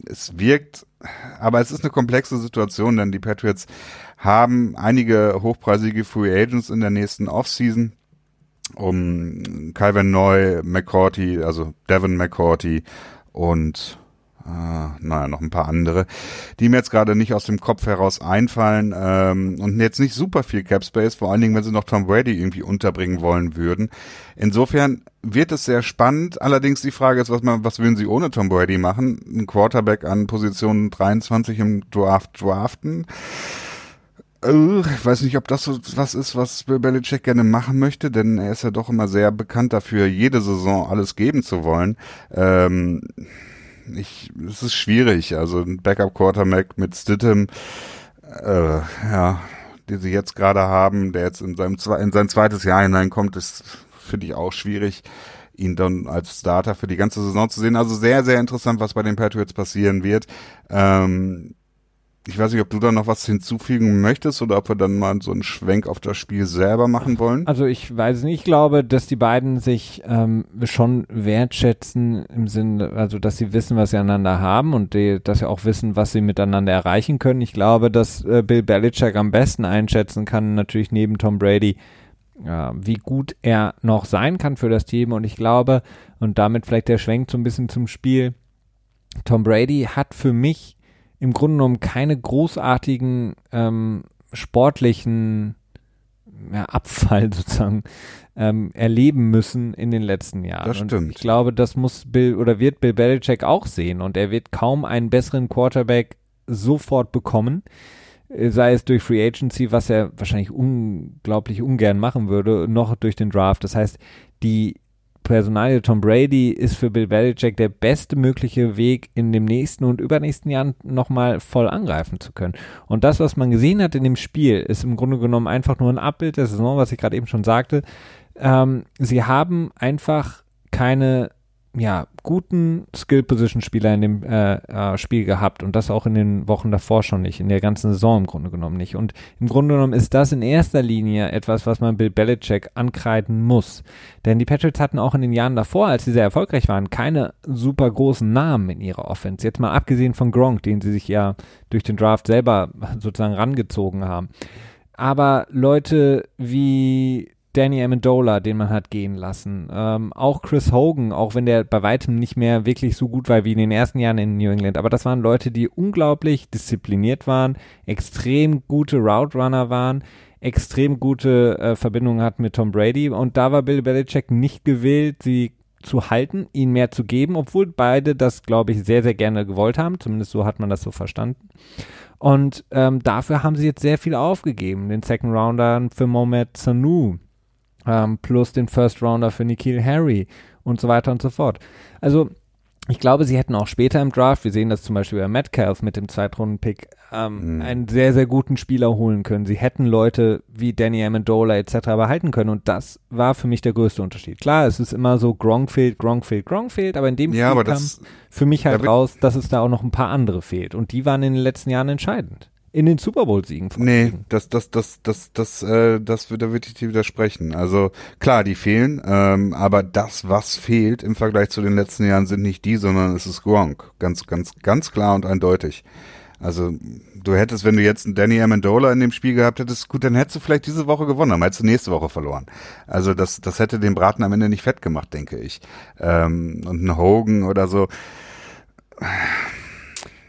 es wirkt, aber es ist eine komplexe Situation, denn die Patriots haben einige hochpreisige Free Agents in der nächsten Offseason um Calvin Neu, McCourty, also Devin McCourty und Ah, naja, noch ein paar andere, die mir jetzt gerade nicht aus dem Kopf heraus einfallen ähm, und jetzt nicht super viel Cap Space, vor allen Dingen, wenn sie noch Tom Brady irgendwie unterbringen wollen würden. Insofern wird es sehr spannend. Allerdings die Frage ist, was man, was würden sie ohne Tom Brady machen? Ein Quarterback an Position 23 im Draft draften? Ich weiß nicht, ob das so was ist, was Bill Belichick gerne machen möchte, denn er ist ja doch immer sehr bekannt dafür, jede Saison alles geben zu wollen. Ähm, ich, es ist schwierig. Also ein Backup-Quarterback mit Stidham, äh, ja, die sie jetzt gerade haben, der jetzt in, seinem, in sein zweites Jahr hineinkommt, ist, finde ich, auch schwierig, ihn dann als Starter für die ganze Saison zu sehen. Also sehr, sehr interessant, was bei den Patriots passieren wird. Ähm, ich weiß nicht, ob du da noch was hinzufügen möchtest oder ob wir dann mal so einen Schwenk auf das Spiel selber machen wollen. Also ich weiß nicht, ich glaube, dass die beiden sich ähm, schon wertschätzen im Sinne, also dass sie wissen, was sie einander haben und die, dass sie auch wissen, was sie miteinander erreichen können. Ich glaube, dass äh, Bill Belichick am besten einschätzen kann, natürlich neben Tom Brady, äh, wie gut er noch sein kann für das Team. Und ich glaube, und damit vielleicht der Schwenk so ein bisschen zum Spiel, Tom Brady hat für mich im Grunde genommen keine großartigen ähm, sportlichen ja, Abfall sozusagen ähm, erleben müssen in den letzten Jahren. Das stimmt. Und ich glaube, das muss Bill oder wird Bill Belichick auch sehen und er wird kaum einen besseren Quarterback sofort bekommen, äh, sei es durch Free Agency, was er wahrscheinlich unglaublich ungern machen würde, noch durch den Draft. Das heißt, die Personalie Tom Brady ist für Bill Belichick der beste mögliche Weg, in dem nächsten und übernächsten Jahren nochmal voll angreifen zu können. Und das, was man gesehen hat in dem Spiel, ist im Grunde genommen einfach nur ein Abbild der Saison, was ich gerade eben schon sagte. Ähm, sie haben einfach keine ja, guten Skill-Position-Spieler in dem äh, äh, Spiel gehabt und das auch in den Wochen davor schon nicht, in der ganzen Saison im Grunde genommen nicht. Und im Grunde genommen ist das in erster Linie etwas, was man Bill Belichick ankreiden muss. Denn die Patriots hatten auch in den Jahren davor, als sie sehr erfolgreich waren, keine super großen Namen in ihrer Offense. Jetzt mal abgesehen von Gronk, den sie sich ja durch den Draft selber sozusagen rangezogen haben. Aber Leute wie Danny Amendola, den man hat gehen lassen. Ähm, auch Chris Hogan, auch wenn der bei weitem nicht mehr wirklich so gut war wie in den ersten Jahren in New England. Aber das waren Leute, die unglaublich diszipliniert waren, extrem gute Route Runner waren, extrem gute äh, Verbindungen hatten mit Tom Brady. Und da war Bill Belichick nicht gewillt, sie zu halten, ihnen mehr zu geben, obwohl beide das, glaube ich, sehr, sehr gerne gewollt haben. Zumindest so hat man das so verstanden. Und ähm, dafür haben sie jetzt sehr viel aufgegeben. Den Second Rounder für Mohamed Sanu, ähm, plus den First Rounder für Nikhil Harry und so weiter und so fort. Also ich glaube, sie hätten auch später im Draft, wir sehen das zum Beispiel bei Metcalf mit dem Zweitrunden-Pick, ähm, mhm. einen sehr, sehr guten Spieler holen können. Sie hätten Leute wie Danny Amendola etc. behalten können und das war für mich der größte Unterschied. Klar, es ist immer so Gronk fehlt, Gronk fehlt, Gronk fehlt, aber in dem ja, Spiel kam das, für mich halt raus, dass es da auch noch ein paar andere fehlt und die waren in den letzten Jahren entscheidend in den Super Bowl siegen. Nee, das, das, das, das, das, äh, das, da würde ich dir widersprechen. Also klar, die fehlen, ähm, aber das, was fehlt im Vergleich zu den letzten Jahren, sind nicht die, sondern es ist Gronk. Ganz, ganz, ganz klar und eindeutig. Also du hättest, wenn du jetzt einen Danny Amendola in dem Spiel gehabt hättest, gut, dann hättest du vielleicht diese Woche gewonnen, dann hättest du nächste Woche verloren. Also das, das hätte den Braten am Ende nicht fett gemacht, denke ich. Ähm, und ein Hogan oder so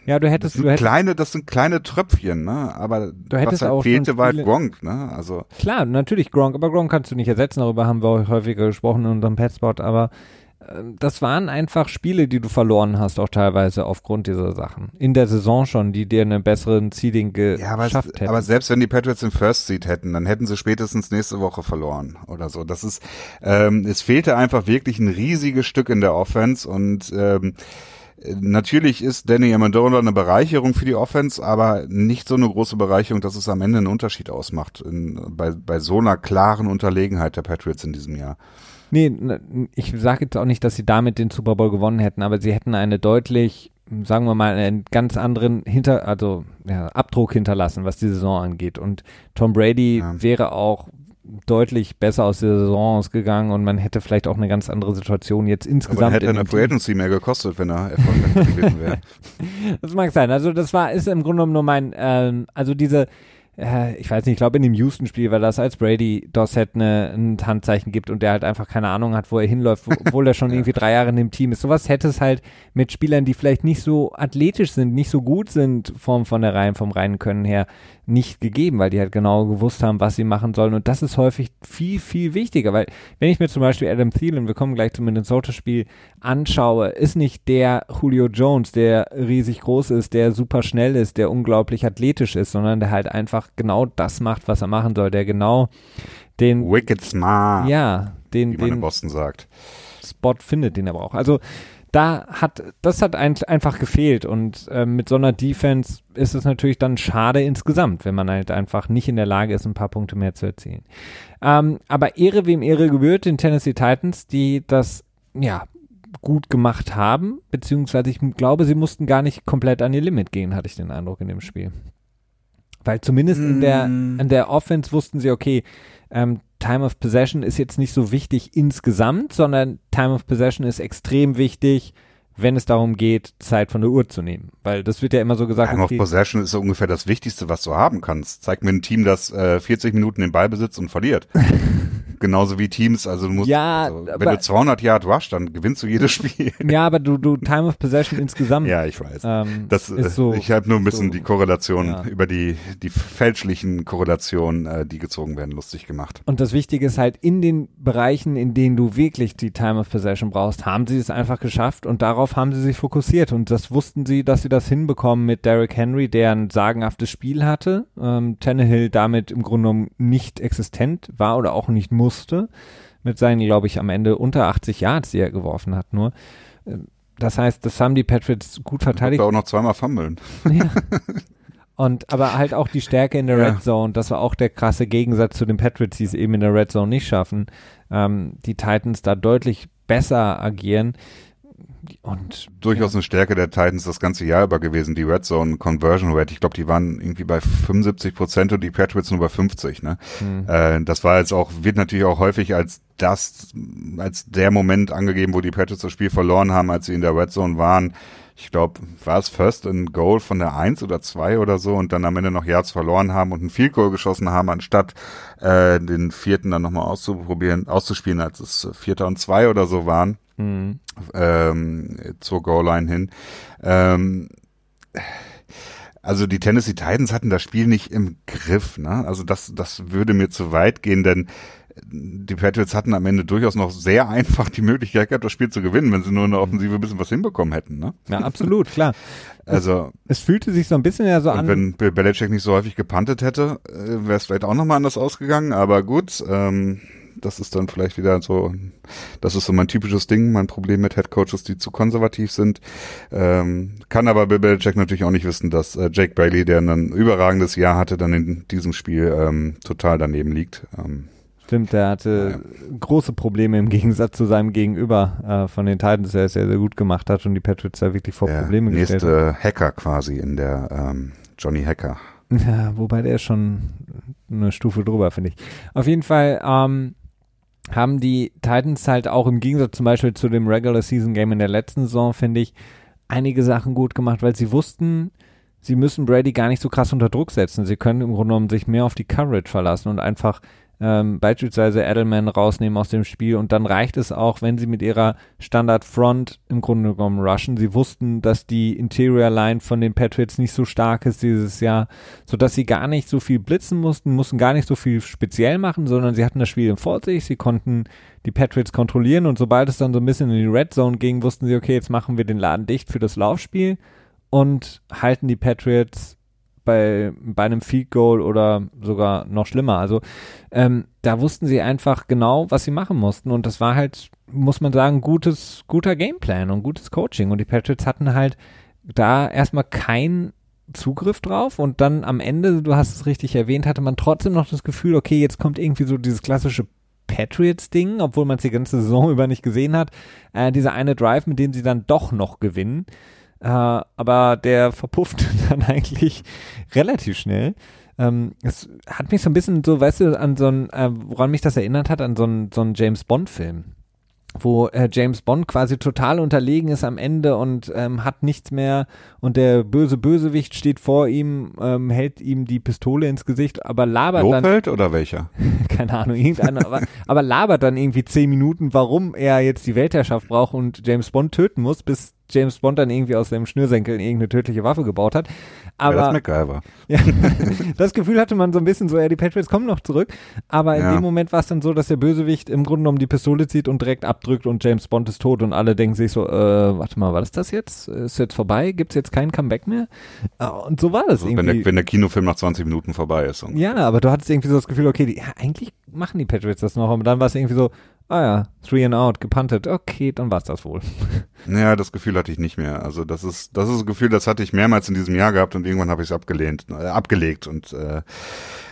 ja, du hättest, das sind du hättest, kleine, das sind kleine Tröpfchen, ne? Aber du hättest was halt auch fehlte, war halt Gronk, ne? Also klar, natürlich Gronk, aber Gronk kannst du nicht ersetzen, darüber haben wir häufiger gesprochen in unserem Petspot, aber ähm, das waren einfach Spiele, die du verloren hast, auch teilweise aufgrund dieser Sachen. In der Saison schon, die dir einen besseren Seeding ja, aber, geschafft hätten. aber selbst wenn die Patriots den First Seed hätten, dann hätten sie spätestens nächste Woche verloren oder so. Das ist, ähm, es fehlte einfach wirklich ein riesiges Stück in der Offense und ähm, Natürlich ist Danny Amendola eine Bereicherung für die Offense, aber nicht so eine große Bereicherung, dass es am Ende einen Unterschied ausmacht in, bei, bei so einer klaren Unterlegenheit der Patriots in diesem Jahr. Nee, ich sage jetzt auch nicht, dass sie damit den Super Bowl gewonnen hätten, aber sie hätten eine deutlich, sagen wir mal, einen ganz anderen Hinter, also ja, Abdruck hinterlassen, was die Saison angeht. Und Tom Brady Ja. wäre auch deutlich besser aus der Saison ausgegangen und man hätte vielleicht auch eine ganz andere Situation jetzt Aber insgesamt. dann hätte in eine Free. Agency mehr gekostet, wenn er erfolgreich gewesen wäre. Das mag sein. Also das war, ist im Grunde genommen nur mein, ähm, also diese, äh, ich weiß nicht, ich glaube in dem Houston-Spiel war das, als Brady Dossett eine, ein Handzeichen gibt und der halt einfach keine Ahnung hat, wo er hinläuft, wo- obwohl er schon irgendwie drei Jahre in dem Team ist. Sowas hätte es halt mit Spielern, die vielleicht nicht so athletisch sind, nicht so gut sind vom, von der Reihen, vom reinen Können her, nicht gegeben, weil die halt genau gewusst haben, was sie machen sollen. Und das ist häufig viel, viel wichtiger, weil wenn ich mir zum Beispiel Adam Thielen, wir kommen gleich zum Minnesota-Spiel, anschaue, ist nicht der Julio Jones, der riesig groß ist, der super schnell ist, der unglaublich athletisch ist, sondern der halt einfach genau das macht, was er machen soll, der genau den, Wicked smart, ja, den, wie man in den Boston sagt. Spot findet, den er braucht. Also da hat, das hat ein, einfach gefehlt und ähm, mit so einer Defense ist es natürlich dann schade insgesamt, wenn man halt einfach nicht in der Lage ist, ein paar Punkte mehr zu erzielen. Ähm, aber Ehre wem Ehre gebührt, den Tennessee Titans, die das, ja, gut gemacht haben, beziehungsweise ich glaube, sie mussten gar nicht komplett an ihr Limit gehen, hatte ich den Eindruck in dem Spiel. Weil zumindest in der, Mm. in der Offense wussten sie, okay, ähm, Time of Possession ist jetzt nicht so wichtig insgesamt, sondern Time of Possession ist extrem wichtig, wenn es darum geht, Zeit von der Uhr zu nehmen. Weil das wird ja immer so gesagt, Time of okay, Possession ist so ungefähr das Wichtigste, was du haben kannst. Zeig mir ein Team, das äh, 40 Minuten den Ball besitzt und verliert. Genauso wie Teams, also du musst, Ja, also, wenn du 200 Yard rush, dann gewinnst du jedes Spiel. ja, aber du, du Time of Possession insgesamt ja, ich weiß. ähm, Das, ist so. ich habe nur ein bisschen so- die Korrelation ja. über die, die fälschlichen Korrelationen, äh, die gezogen werden, lustig gemacht. Und das Wichtige ist halt, in den Bereichen, in denen du wirklich die Time of Possession brauchst, haben sie es einfach geschafft und darauf haben sie sich fokussiert. Und das wussten sie, dass sie das hinbekommen mit Derrick Henry, der ein sagenhaftes Spiel hatte. Ähm, Tannehill damit im Grunde genommen nicht existent war oder auch nicht musste. Mit seinen, glaube ich, am Ende unter 80 Yards, die er geworfen hat, nur. Ähm, Das heißt, das haben die Patriots gut Verteidigt. verteidigt. auch noch zweimal fummeln. Ja. Und aber halt auch die Stärke in der Ja. Red Zone, das war auch der krasse Gegensatz zu den Patriots, die es eben in der Red Zone nicht schaffen. Ähm, die Titans da deutlich besser agieren. Und Durchaus eine Stärke der Titans das ganze Jahr über gewesen, die Red Zone Conversion Rate. Ich glaube, die waren irgendwie bei 75 Prozent und die Patriots nur bei 50. Ne? hm, Äh, das war jetzt auch, wird natürlich auch häufig als das, als der Moment angegeben, wo die Patriots das Spiel verloren haben, als sie in der Red Zone waren. Ich glaube, war es First and Goal von der Eins oder zwei oder so und dann am Ende noch Yards verloren haben und einen Field Goal geschossen haben, anstatt äh, den vierten dann nochmal auszuprobieren, auszuspielen, als es äh, Vierter und zwei oder so waren hm. ähm, zur Goal-Line hin. Ähm, also die Tennessee Titans hatten das Spiel nicht im Griff. Ne? Also das, das würde mir zu weit gehen, denn die Patriots hatten am Ende durchaus noch sehr einfach die Möglichkeit gehabt, das Spiel zu gewinnen, wenn sie nur in der Offensive ein bisschen was hinbekommen hätten. Ne? Ja, absolut, klar. Also Es fühlte sich so ein bisschen ja so und an. wenn Bill Belichick nicht so häufig gepantet hätte, äh, wäre es vielleicht auch nochmal anders ausgegangen. Aber gut, ähm, das ist dann vielleicht wieder so, das ist so mein typisches Ding, mein Problem mit Head Coaches, die zu konservativ sind. Ähm, kann aber Bill Belichick natürlich auch nicht wissen, dass äh, Jake Bailey, der ein überragendes Jahr hatte, dann in diesem Spiel ähm, total daneben liegt. Ähm, Stimmt, der hatte ja. große Probleme im Gegensatz zu seinem Gegenüber äh, von den Titans, der es sehr, sehr gut gemacht hat und die Patriots da wirklich vor der Probleme gestellt Nächste Hacker quasi in der ähm, Johnny Hacker. Ja, wobei der ist schon eine Stufe drüber, finde ich. Auf jeden Fall ähm, haben die Titans halt auch im Gegensatz zum Beispiel zu dem Regular Season Game in der letzten Saison, finde ich, einige Sachen gut gemacht, weil sie wussten, sie müssen Brady gar nicht so krass unter Druck setzen. Sie können im Grunde genommen sich mehr auf die Coverage verlassen und einfach ähm, beispielsweise Edelman rausnehmen aus dem Spiel und dann reicht es auch, wenn sie mit ihrer Standard Front im Grunde genommen rushen. Sie wussten, dass die Interior Line von den Patriots nicht so stark ist dieses Jahr, sodass sie gar nicht so viel blitzen mussten, mussten gar nicht so viel speziell machen, sondern sie hatten das Spiel vor sich, sie konnten die Patriots kontrollieren und sobald es dann so ein bisschen in die Red Zone ging, wussten sie, okay, jetzt machen wir den Laden dicht für das Laufspiel und halten die Patriots bei, bei einem Field Goal oder sogar noch schlimmer. Also ähm, da wussten sie einfach genau, was sie machen mussten und das war halt, muss man sagen, gutes, guter Gameplan und gutes Coaching und die Patriots hatten halt da erstmal keinen Zugriff drauf und dann am Ende, du hast es richtig erwähnt, hatte man trotzdem noch das Gefühl, okay, jetzt kommt irgendwie so dieses klassische Patriots-Ding, obwohl man es die ganze Saison über nicht gesehen hat. Äh, dieser eine Drive, mit dem sie dann doch noch gewinnen. Äh, aber der verpufft dann eigentlich relativ schnell. Ähm, es hat mich so ein bisschen so, weißt du, an so ein, äh, woran mich das erinnert hat, an so einen so James Bond-Film wo äh, James Bond quasi total unterlegen ist am Ende und ähm, hat nichts mehr und der böse Bösewicht steht vor ihm, ähm, hält ihm die Pistole ins Gesicht, aber labert Lofeld dann. oder welcher? Keine Ahnung, irgendeiner, aber, aber labert dann irgendwie zehn Minuten, warum er jetzt die Weltherrschaft braucht und James Bond töten muss, bis James Bond dann irgendwie aus seinem Schnürsenkel irgendeine tödliche Waffe gebaut hat. Aber ja, das MacGyver. Ja, das Gefühl hatte man so ein bisschen so, ja, die Patriots kommen noch zurück. Aber in ja. dem Moment war es dann so, dass der Bösewicht im Grunde genommen die Pistole zieht und direkt abdrückt und James Bond ist tot und alle denken sich so, äh, warte mal, war das das jetzt? Ist jetzt vorbei? Gibt es jetzt kein Comeback mehr? Äh, und so war das also, irgendwie. Wenn der, wenn der Kinofilm nach 20 Minuten vorbei ist. Ja, aber du hattest irgendwie so das Gefühl, okay, die, ja, eigentlich machen die Patriots das noch. Und dann war es irgendwie so, ah ja, three and out, gepuntet, okay, dann war's das wohl. Ja, das Gefühl hatte ich nicht mehr. Also das ist, das ist ein Gefühl, das hatte ich mehrmals in diesem Jahr gehabt und irgendwann habe ich es abgelehnt, äh, abgelegt und äh,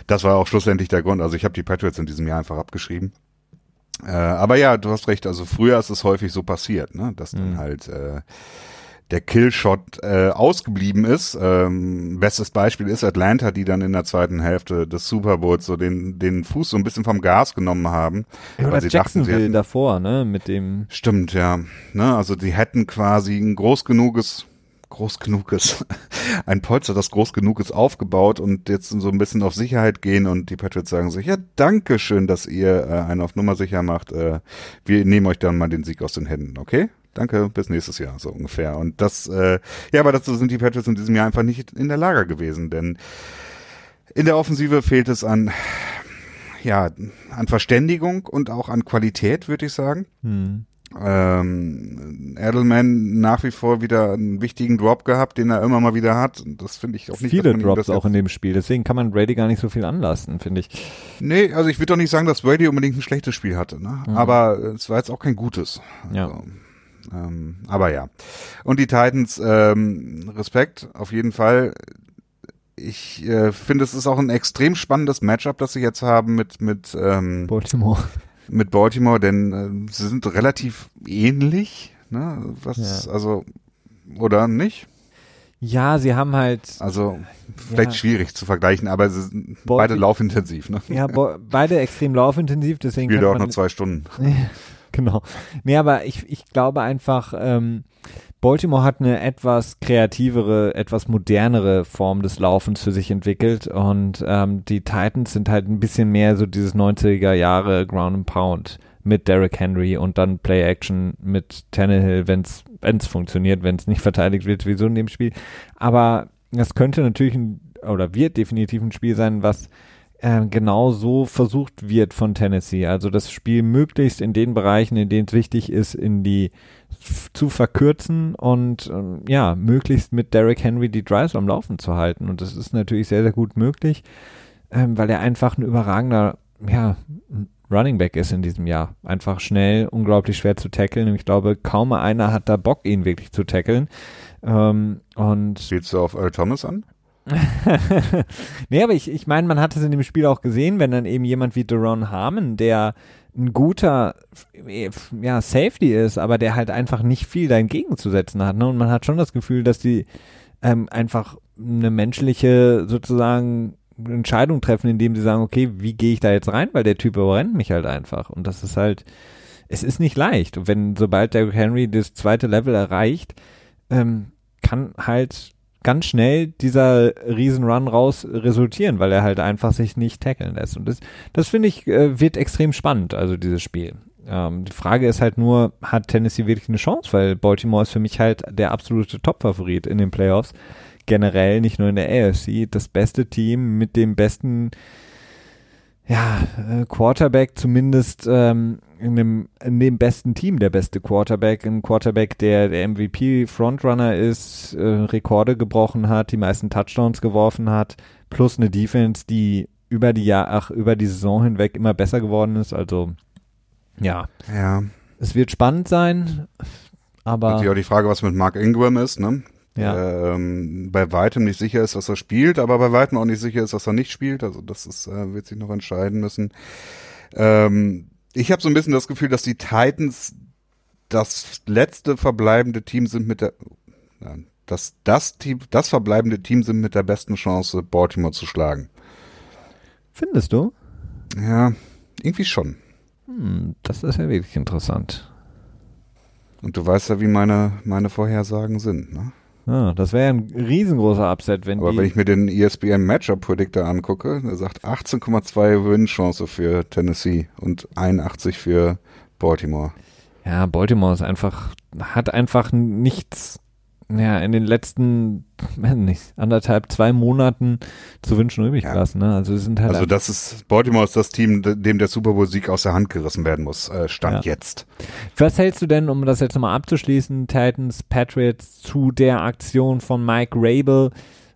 das war auch schlussendlich der Grund. Also ich habe die Patriots in diesem Jahr einfach abgeschrieben. Äh, aber ja, du hast recht. Also früher ist es häufig so passiert, ne, dass dann mhm. halt äh, der Killshot äh, ausgeblieben ist. Ähm, bestes Beispiel ist Atlanta, die dann in der zweiten Hälfte des Super Bowls so den, den Fuß so ein bisschen vom Gas genommen haben. Ja, oder sie Jacksonville dachten, sie davor, ne, mit dem. Stimmt, ja. Ne, also die hätten quasi ein groß genuges groß genuges, ein Polster, das groß genug ist, aufgebaut und jetzt so ein bisschen auf Sicherheit gehen und die Patriots sagen sich, ja, danke schön, dass ihr äh, einen auf Nummer sicher macht. Äh, wir nehmen euch dann mal den Sieg aus den Händen, okay? Danke, bis nächstes Jahr, so ungefähr. Und das, äh, ja, aber dazu sind die Patriots in diesem Jahr einfach nicht in der Lage gewesen, denn in der Offensive fehlt es an, ja, an Verständigung und auch an Qualität, würde ich sagen. Hm. Ähm, Edelman nach wie vor wieder einen wichtigen Drop gehabt, den er immer mal wieder hat. Das finde ich auch nicht. Viele Drops auch in dem Spiel, deswegen kann man Brady gar nicht so viel anlassen, finde ich. Nee, also ich würde doch nicht sagen, dass Brady unbedingt ein schlechtes Spiel hatte, ne? Mhm. aber es war jetzt auch kein gutes. Also, ja. Ähm, aber ja. Und die Titans, ähm, Respekt, auf jeden Fall. Ich äh, finde, es ist auch ein extrem spannendes Matchup, das sie jetzt haben mit, mit ähm, Baltimore. Mit Baltimore, denn äh, sie sind relativ ähnlich, ne? Was, ja. also, oder nicht? Ja, sie haben halt. Also vielleicht ja. schwierig zu vergleichen, aber sie sind beide laufintensiv, ne? Ja, beide extrem laufintensiv, deswegen. Spielt auch nur zwei Stunden. genau. Nee, aber ich, ich glaube einfach, ähm, Baltimore hat eine etwas kreativere, etwas modernere Form des Laufens für sich entwickelt und ähm, die Titans sind halt ein bisschen mehr so dieses 90er Jahre Ground and Pound mit Derrick Henry und dann Play Action mit Tannehill, wenn es funktioniert, wenn es nicht verteidigt wird, wie so in dem Spiel. Aber das könnte natürlich ein, oder wird definitiv ein Spiel sein, was äh, genau so versucht wird von Tennessee. Also das Spiel möglichst in den Bereichen, in denen es wichtig ist, in die zu verkürzen und ähm, ja, möglichst mit Derrick Henry die Drives am Laufen zu halten. Und das ist natürlich sehr, sehr gut möglich, ähm, weil er einfach ein überragender ja, Running Back ist in diesem Jahr. Einfach schnell, unglaublich schwer zu tackeln. Ich glaube, kaum einer hat da Bock, ihn wirklich zu tackeln. Ähm, und Spielst du auf Earl Thomas an? nee, aber ich, ich meine, man hat es in dem Spiel auch gesehen, wenn dann eben jemand wie Deron Harmon, der ein guter ja, Safety ist, aber der halt einfach nicht viel da entgegenzusetzen hat. Ne? Und man hat schon das Gefühl, dass die ähm, einfach eine menschliche sozusagen Entscheidung treffen, indem sie sagen, okay, wie gehe ich da jetzt rein, weil der Typ überrennt mich halt einfach. Und das ist halt, es ist nicht leicht. Und wenn, sobald der Henry das zweite Level erreicht, ähm, kann halt ganz schnell dieser Riesenrun raus resultieren, weil er halt einfach sich nicht tackeln lässt. Und das, das finde ich, äh, wird extrem spannend, also dieses Spiel. Ähm, die Frage ist halt nur, hat Tennessee wirklich eine Chance? Weil Baltimore ist für mich halt der absolute Top-Favorit in den Playoffs generell nicht nur in der AFC das beste Team mit dem besten ja, äh, Quarterback, zumindest ähm, in, dem, in dem besten Team der beste Quarterback. Ein Quarterback, der der MVP-Frontrunner ist, äh, Rekorde gebrochen hat, die meisten Touchdowns geworfen hat, plus eine Defense, die über die Jahr, ach, über die Saison hinweg immer besser geworden ist. Also ja. Ja. Es wird spannend sein, aber. Natürlich auch die Frage, was mit Mark Ingram ist, ne? Ja. Ähm, bei weitem nicht sicher ist, was er spielt, aber bei weitem auch nicht sicher ist, was er nicht spielt. Also das ist, äh, wird sich noch entscheiden müssen. Ähm, ich habe so ein bisschen das Gefühl, dass die Titans das letzte verbleibende Team sind mit der, nein, dass das Team, das verbleibende Team sind mit der besten Chance, Baltimore zu schlagen. Findest du? Ja, irgendwie schon. Hm, das ist ja wirklich interessant. Und du weißt ja, wie meine, meine Vorhersagen sind, ne? Ah, das wäre ein riesengroßer Upset, wenn Aber wenn ich mir den ESPN Matchup Predictor angucke, der sagt 18,2 Win-Chance für Tennessee und 81 für Baltimore. Ja, Baltimore ist einfach, hat einfach nichts, ja, in den letzten, weiß nicht, anderthalb, zwei Monaten zu wünschen übrig Ja. ne? Also, sind halt, Also das ist, Baltimore ist das Team, de- dem der Super Bowl-Sieg aus der Hand gerissen werden muss, äh, Stand Ja. jetzt. was hältst du denn, um das jetzt nochmal abzuschließen, Titans, Patriots zu der Aktion von Mike Rabel,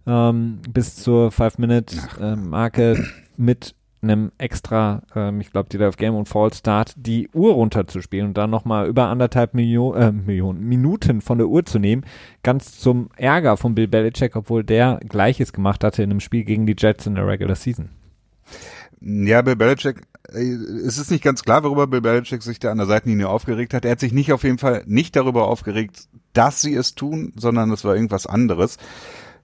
ähm, bis zur Five-Minute-Marke mit einem extra, ähm, ich glaube, die da auf Game und Fall Start, die Uhr runterzuspielen und dann nochmal über anderthalb Millio äh, Millionen Minuten von der Uhr zu nehmen, ganz zum Ärger von Bill Belichick, obwohl der Gleiches gemacht hatte in einem Spiel gegen die Jets in der Regular Season. Ja, Bill Belichick, äh, es ist nicht ganz klar, worüber Bill Belichick sich da an der Seitenlinie aufgeregt hat. Er hat sich nicht auf jeden Fall nicht darüber aufgeregt, dass sie es tun, sondern es war irgendwas anderes.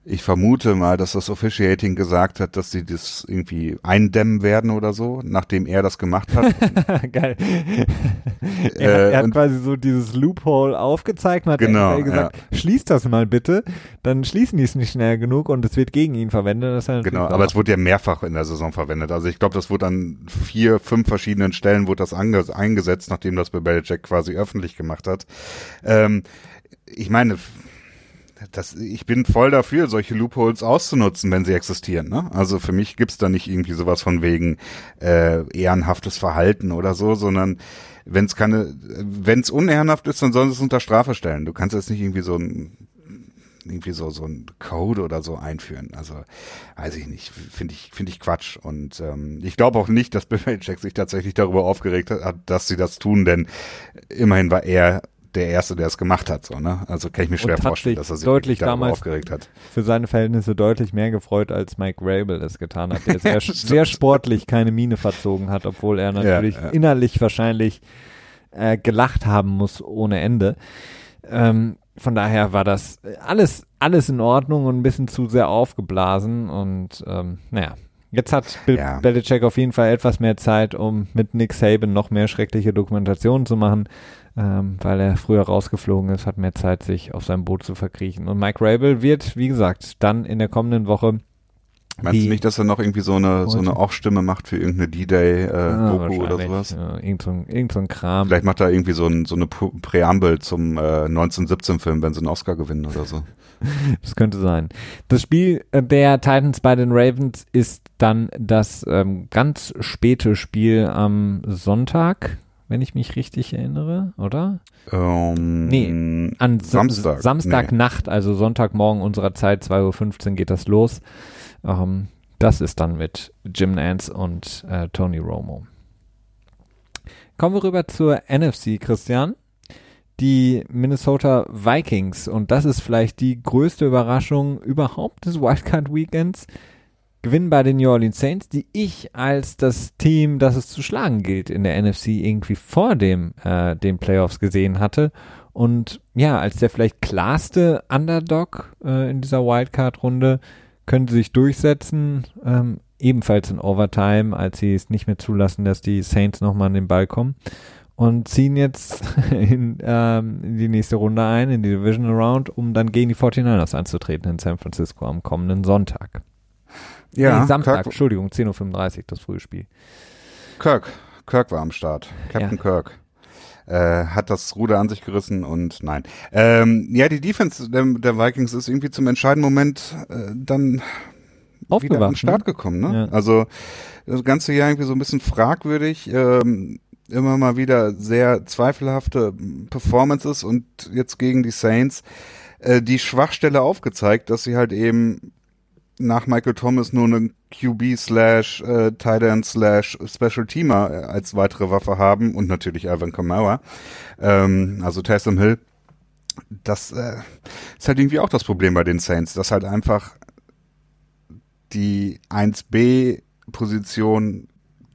Ich vermute mal, dass das Officiating gesagt hat, dass sie das irgendwie eindämmen werden oder so, nachdem er das gemacht hat. Geil. er, Äh, er hat und- quasi so dieses Loophole aufgezeigt und hat Genau, gesagt, schließ das mal bitte, dann schließen die es nicht schnell genug und es wird gegen ihn verwendet. Ja Genau, aber es wurde ja mehrfach in der Saison verwendet. Also ich glaube, das wurde an vier, fünf verschiedenen Stellen wurde das eingesetzt, nachdem das bei Belichick quasi öffentlich gemacht hat. Ähm, ich meine, das, ich bin voll dafür, solche Loopholes auszunutzen, wenn sie existieren. Ne? Also für mich gibt's da nicht irgendwie sowas von wegen äh, ehrenhaftes Verhalten oder so, sondern wenn es keine, wenn es unehrenhaft ist, dann sollen sie es unter Strafe stellen. Du kannst jetzt nicht irgendwie so ein irgendwie so so ein Code oder so einführen. Also weiß ich nicht, finde ich finde ich Quatsch und ähm, ich glaube auch nicht, dass Bill Belichick sich tatsächlich darüber aufgeregt hat, dass sie das tun, denn immerhin war er der erste, der es gemacht hat, so ne? Also kann ich mir schwer vorstellen, dass er sich deutlich damals- aufgeregt hat. für seine Verhältnisse deutlich mehr gefreut, als Mike Rabel es getan hat, der sehr, sehr sportlich keine Miene verzogen hat, obwohl er natürlich ja. innerlich wahrscheinlich äh, gelacht haben muss ohne Ende. Ähm, von daher war das alles, alles in Ordnung und ein bisschen zu sehr aufgeblasen und ähm, naja. Jetzt hat Bill Ja. Belichick auf jeden Fall etwas mehr Zeit, um mit Nick Saban noch mehr schreckliche Dokumentationen zu machen, ähm, weil er früher rausgeflogen ist, hat mehr Zeit, sich auf sein Boot zu verkriechen. Und Mike Rabel wird, wie gesagt, dann in der kommenden Woche Meinst du nicht, dass er noch irgendwie so eine so eine? Off-Stimme macht für irgendeine D-Day äh, Ah, oder sowas? Ja, irgend, so ein, irgend so ein Kram. Vielleicht macht er irgendwie so, ein, so eine Pr- Präambel zum äh, 1917-Film, wenn sie einen Oscar gewinnen oder so. Das könnte sein. Das Spiel der Titans bei den Ravens ist dann das ähm, ganz späte Spiel am Sonntag, wenn ich mich richtig erinnere, oder? Ähm, Nee, An Sa- Samstag. Samstagnacht, also Sonntagmorgen unserer Zeit, 2.15 Uhr geht das los. Ähm, Das ist dann mit Jim Nance und äh, Tony Romo. Kommen wir rüber zur NFC, Christian. Die Minnesota Vikings, und das ist vielleicht die größte Überraschung überhaupt des Wildcard Weekends, gewinnen bei den New Orleans Saints, die ich als das Team, das es zu schlagen gilt in der NFC irgendwie vor dem äh, den Playoffs gesehen hatte und ja, als der vielleicht klarste Underdog äh, in dieser Wildcard-Runde können sie sich durchsetzen, ähm, ebenfalls in Overtime, als sie es nicht mehr zulassen, dass die Saints nochmal an den Ball kommen und ziehen jetzt in, ähm, in, die nächste Runde ein, in die Division Round, um dann gegen die 49ers anzutreten in San Francisco am kommenden Sonntag. Ja, nee, Samstag, Kirk, Entschuldigung, 10.35 Uhr, das frühe Spiel. Kirk, Kirk war am Start, Captain ja. Kirk. Äh, hat das Ruder an sich gerissen und nein. Ähm, ja, die Defense der, der, Vikings ist irgendwie zum entscheidenden Moment äh, dann wieder an den Start ne? gekommen. Ne? Ja. Also das ganze Jahr irgendwie so ein bisschen fragwürdig. Ähm, immer mal wieder sehr zweifelhafte Performances und jetzt gegen die Saints äh, die Schwachstelle aufgezeigt, dass sie halt eben nach Michael Thomas nur eine QB slash äh, Tight End slash Special Teamer äh, als weitere Waffe haben und natürlich Alvin Kamara, ähm, also Taysom Hill. Das äh, ist halt irgendwie auch das Problem bei den Saints, dass halt einfach die 1B Position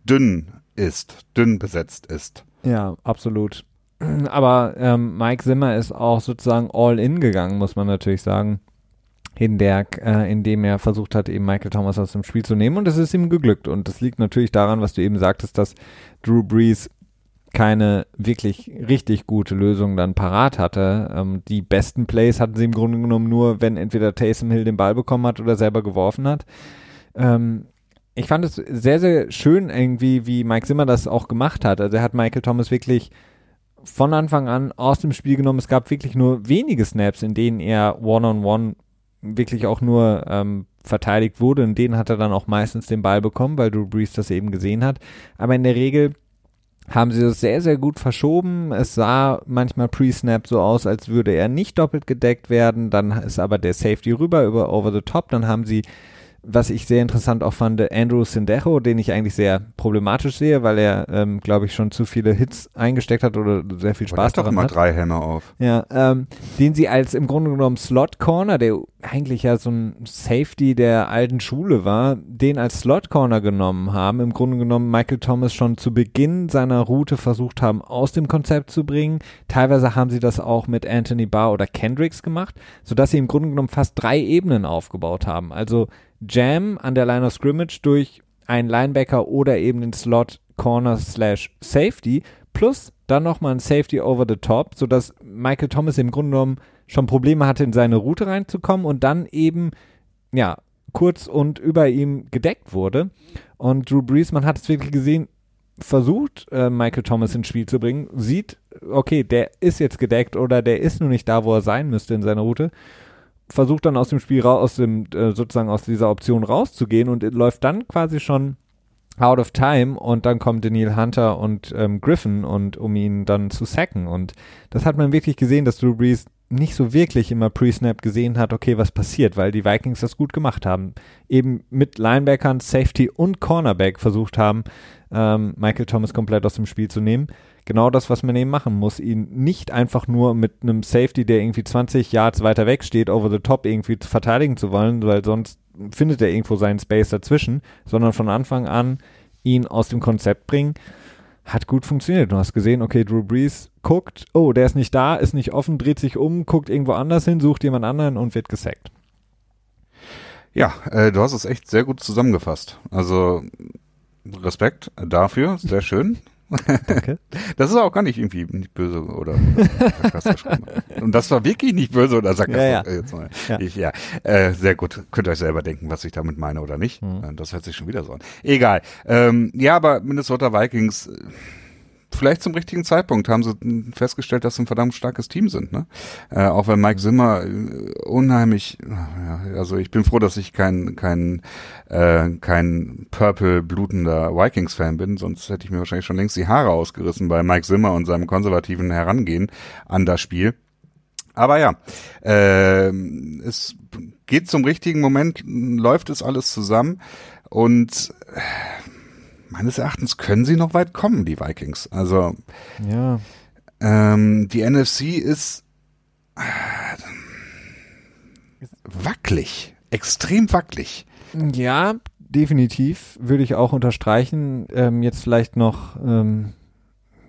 dünn ist, dünn besetzt ist. Ja, absolut. Aber ähm, Mike Zimmer ist auch sozusagen all in gegangen, muss man natürlich sagen. Hinderk, äh, indem er versucht hat, eben Michael Thomas aus dem Spiel zu nehmen und es ist ihm geglückt. Und das liegt natürlich daran, was du eben sagtest, dass Drew Brees keine wirklich richtig gute Lösung dann parat hatte. Ähm, die besten Plays hatten sie im Grunde genommen nur, wenn entweder Taysom Hill den Ball bekommen hat oder selber geworfen hat. Ähm, ich fand es sehr, sehr schön irgendwie, wie Mike Zimmer das auch gemacht hat. Also er hat Michael Thomas wirklich von Anfang an aus dem Spiel genommen. Es gab wirklich nur wenige Snaps, in denen er One-on-One -on -one wirklich auch nur ähm, verteidigt wurde. In denen hat er dann auch meistens den Ball bekommen, weil Drew Brees das eben gesehen hat. Aber in der Regel haben sie das sehr, sehr gut verschoben. Es sah manchmal pre-snap so aus, als würde er nicht doppelt gedeckt werden. Dann ist aber der Safety rüber über over the top. Dann haben sie was ich sehr interessant auch fand, Andrew Sindejo, den ich eigentlich sehr problematisch sehe, weil er, ähm, glaube ich, schon zu viele Hits eingesteckt hat oder sehr viel Spaß daran doch mal drei Hämmer auf. Ja, ähm, den sie als im Grunde genommen Slot Corner, der eigentlich ja so ein Safety der alten Schule war, den als Slot Corner genommen haben. Im Grunde genommen Michael Thomas schon zu Beginn seiner Route versucht haben, aus dem Konzept zu bringen. Teilweise haben sie das auch mit Anthony Barr oder Kendricks gemacht, sodass sie im Grunde genommen fast drei Ebenen aufgebaut haben. Also Jam an der Line of Scrimmage durch einen Linebacker oder eben den Slot Corner slash Safety plus dann nochmal ein Safety over the top, sodass Michael Thomas im Grunde genommen schon Probleme hatte, in seine Route reinzukommen und dann eben, ja, kurz und über ihm gedeckt wurde. Und Drew Brees, man hat es wirklich gesehen, versucht, äh, Michael Thomas ins Spiel zu bringen, sieht, okay, der ist jetzt gedeckt oder der ist nur nicht da, wo er sein müsste in seiner Route versucht dann aus dem Spiel raus, aus dem, äh, sozusagen aus dieser Option rauszugehen und läuft dann quasi schon out of time und dann kommt Daniel Hunter und ähm, Griffin und um ihn dann zu sacken und das hat man wirklich gesehen, dass Drew Brees nicht so wirklich immer Pre-Snap gesehen hat, okay, was passiert, weil die Vikings das gut gemacht haben. Eben mit Linebackern, Safety und Cornerback versucht haben, ähm, Michael Thomas komplett aus dem Spiel zu nehmen genau das, was man eben machen muss. Ihn nicht einfach nur mit einem Safety, der irgendwie 20 Yards weiter weg steht, over the top irgendwie verteidigen zu wollen, weil sonst findet er irgendwo seinen Space dazwischen, sondern von Anfang an ihn aus dem Konzept bringen. Hat gut funktioniert. Du hast gesehen, okay, Drew Brees guckt, oh, der ist nicht da, ist nicht offen, dreht sich um, guckt irgendwo anders hin, sucht jemand anderen und wird gesackt. Ja, äh, du hast es echt sehr gut zusammengefasst. Also Respekt dafür, sehr schön. Danke. Das ist auch gar nicht irgendwie nicht böse oder, oder Und das war wirklich nicht böse oder sarkastisch. Ja, ja. Äh, jetzt mal. ja. Ich, ja. Äh, sehr gut. Könnt ihr euch selber denken, was ich damit meine oder nicht. Mhm. Das hört sich schon wieder so an. Egal. Ähm, ja, aber Minnesota Vikings äh, vielleicht zum richtigen Zeitpunkt haben sie festgestellt, dass sie ein verdammt starkes Team sind. Ne? Äh, auch wenn Mike Zimmer äh, unheimlich, ja, also ich bin froh, dass ich kein kein äh, kein purple blutender Vikings-Fan bin, sonst hätte ich mir wahrscheinlich schon längst die Haare ausgerissen bei Mike Zimmer und seinem konservativen Herangehen an das Spiel. Aber ja, äh, es geht zum richtigen Moment, läuft es alles zusammen und äh, meines Erachtens können sie noch weit kommen, die Vikings. Also ja. ähm, die NFC ist äh, wackelig, extrem wackelig. Ja, definitiv würde ich auch unterstreichen. Ähm, jetzt vielleicht noch ähm,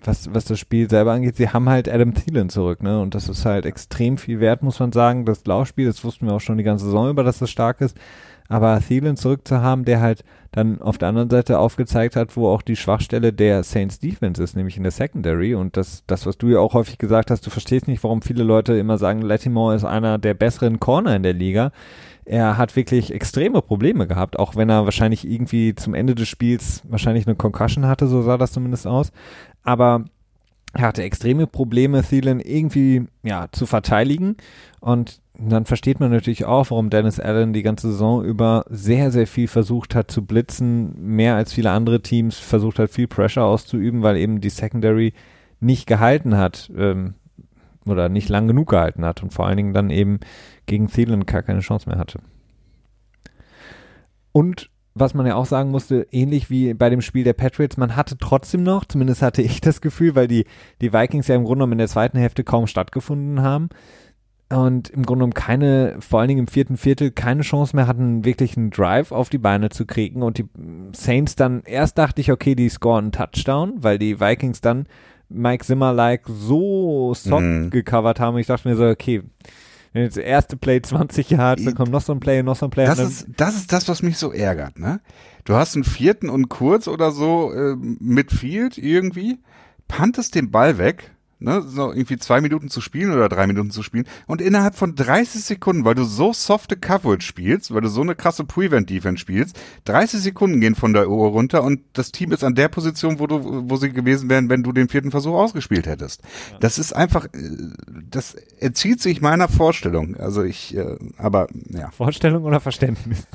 was, was das Spiel selber angeht, sie haben halt Adam Thielen zurück, ne? Und das ist halt extrem viel wert, muss man sagen. Das Laufspiel, das wussten wir auch schon die ganze Saison über, dass das stark ist. Aber Thielen zurück zu haben, der halt dann auf der anderen Seite aufgezeigt hat, wo auch die Schwachstelle der Saints Defense ist, nämlich in der Secondary. Und das, das, was du ja auch häufig gesagt hast, du verstehst nicht, warum viele Leute immer sagen, Latimore ist einer der besseren Corner in der Liga. Er hat wirklich extreme Probleme gehabt, auch wenn er wahrscheinlich irgendwie zum Ende des Spiels wahrscheinlich eine Concussion hatte, so sah das zumindest aus aber er hatte extreme Probleme, Thielen irgendwie ja, zu verteidigen. Und dann versteht man natürlich auch, warum Dennis Allen die ganze Saison über sehr, sehr viel versucht hat zu blitzen, mehr als viele andere Teams versucht hat, viel Pressure auszuüben, weil eben die Secondary nicht gehalten hat ähm, oder nicht lang genug gehalten hat und vor allen Dingen dann eben gegen Thielen gar keine Chance mehr hatte. Und was man ja auch sagen musste, ähnlich wie bei dem Spiel der Patriots, man hatte trotzdem noch, zumindest hatte ich das Gefühl, weil die, die Vikings ja im Grunde genommen in der zweiten Hälfte kaum stattgefunden haben und im Grunde genommen keine, vor allen Dingen im vierten Viertel, keine Chance mehr hatten, wirklich einen Drive auf die Beine zu kriegen und die Saints dann, erst dachte ich, okay, die scoren einen Touchdown, weil die Vikings dann Mike Zimmer-like so soft mhm. gecovert haben. Ich dachte mir so, okay, wenn jetzt erste Play 20 Yards, dann kommt noch so ein Play, noch so ein Play. Das ist, das ist das, was mich so ärgert, ne? Du hast einen vierten und kurz oder so äh, mit Field irgendwie, pantest den Ball weg ne, so irgendwie zwei Minuten zu spielen oder drei Minuten zu spielen und innerhalb von 30 Sekunden, weil du so softe Coverage spielst, weil du so eine krasse Prevent-Defense spielst, 30 Sekunden gehen von der Uhr runter und das Team ist an der Position, wo du, wo sie gewesen wären, wenn du den vierten Versuch ausgespielt hättest. Ja. Das ist einfach, äh, das entzieht sich meiner Vorstellung. Also ich, äh, aber ja. Vorstellung oder Verständnis?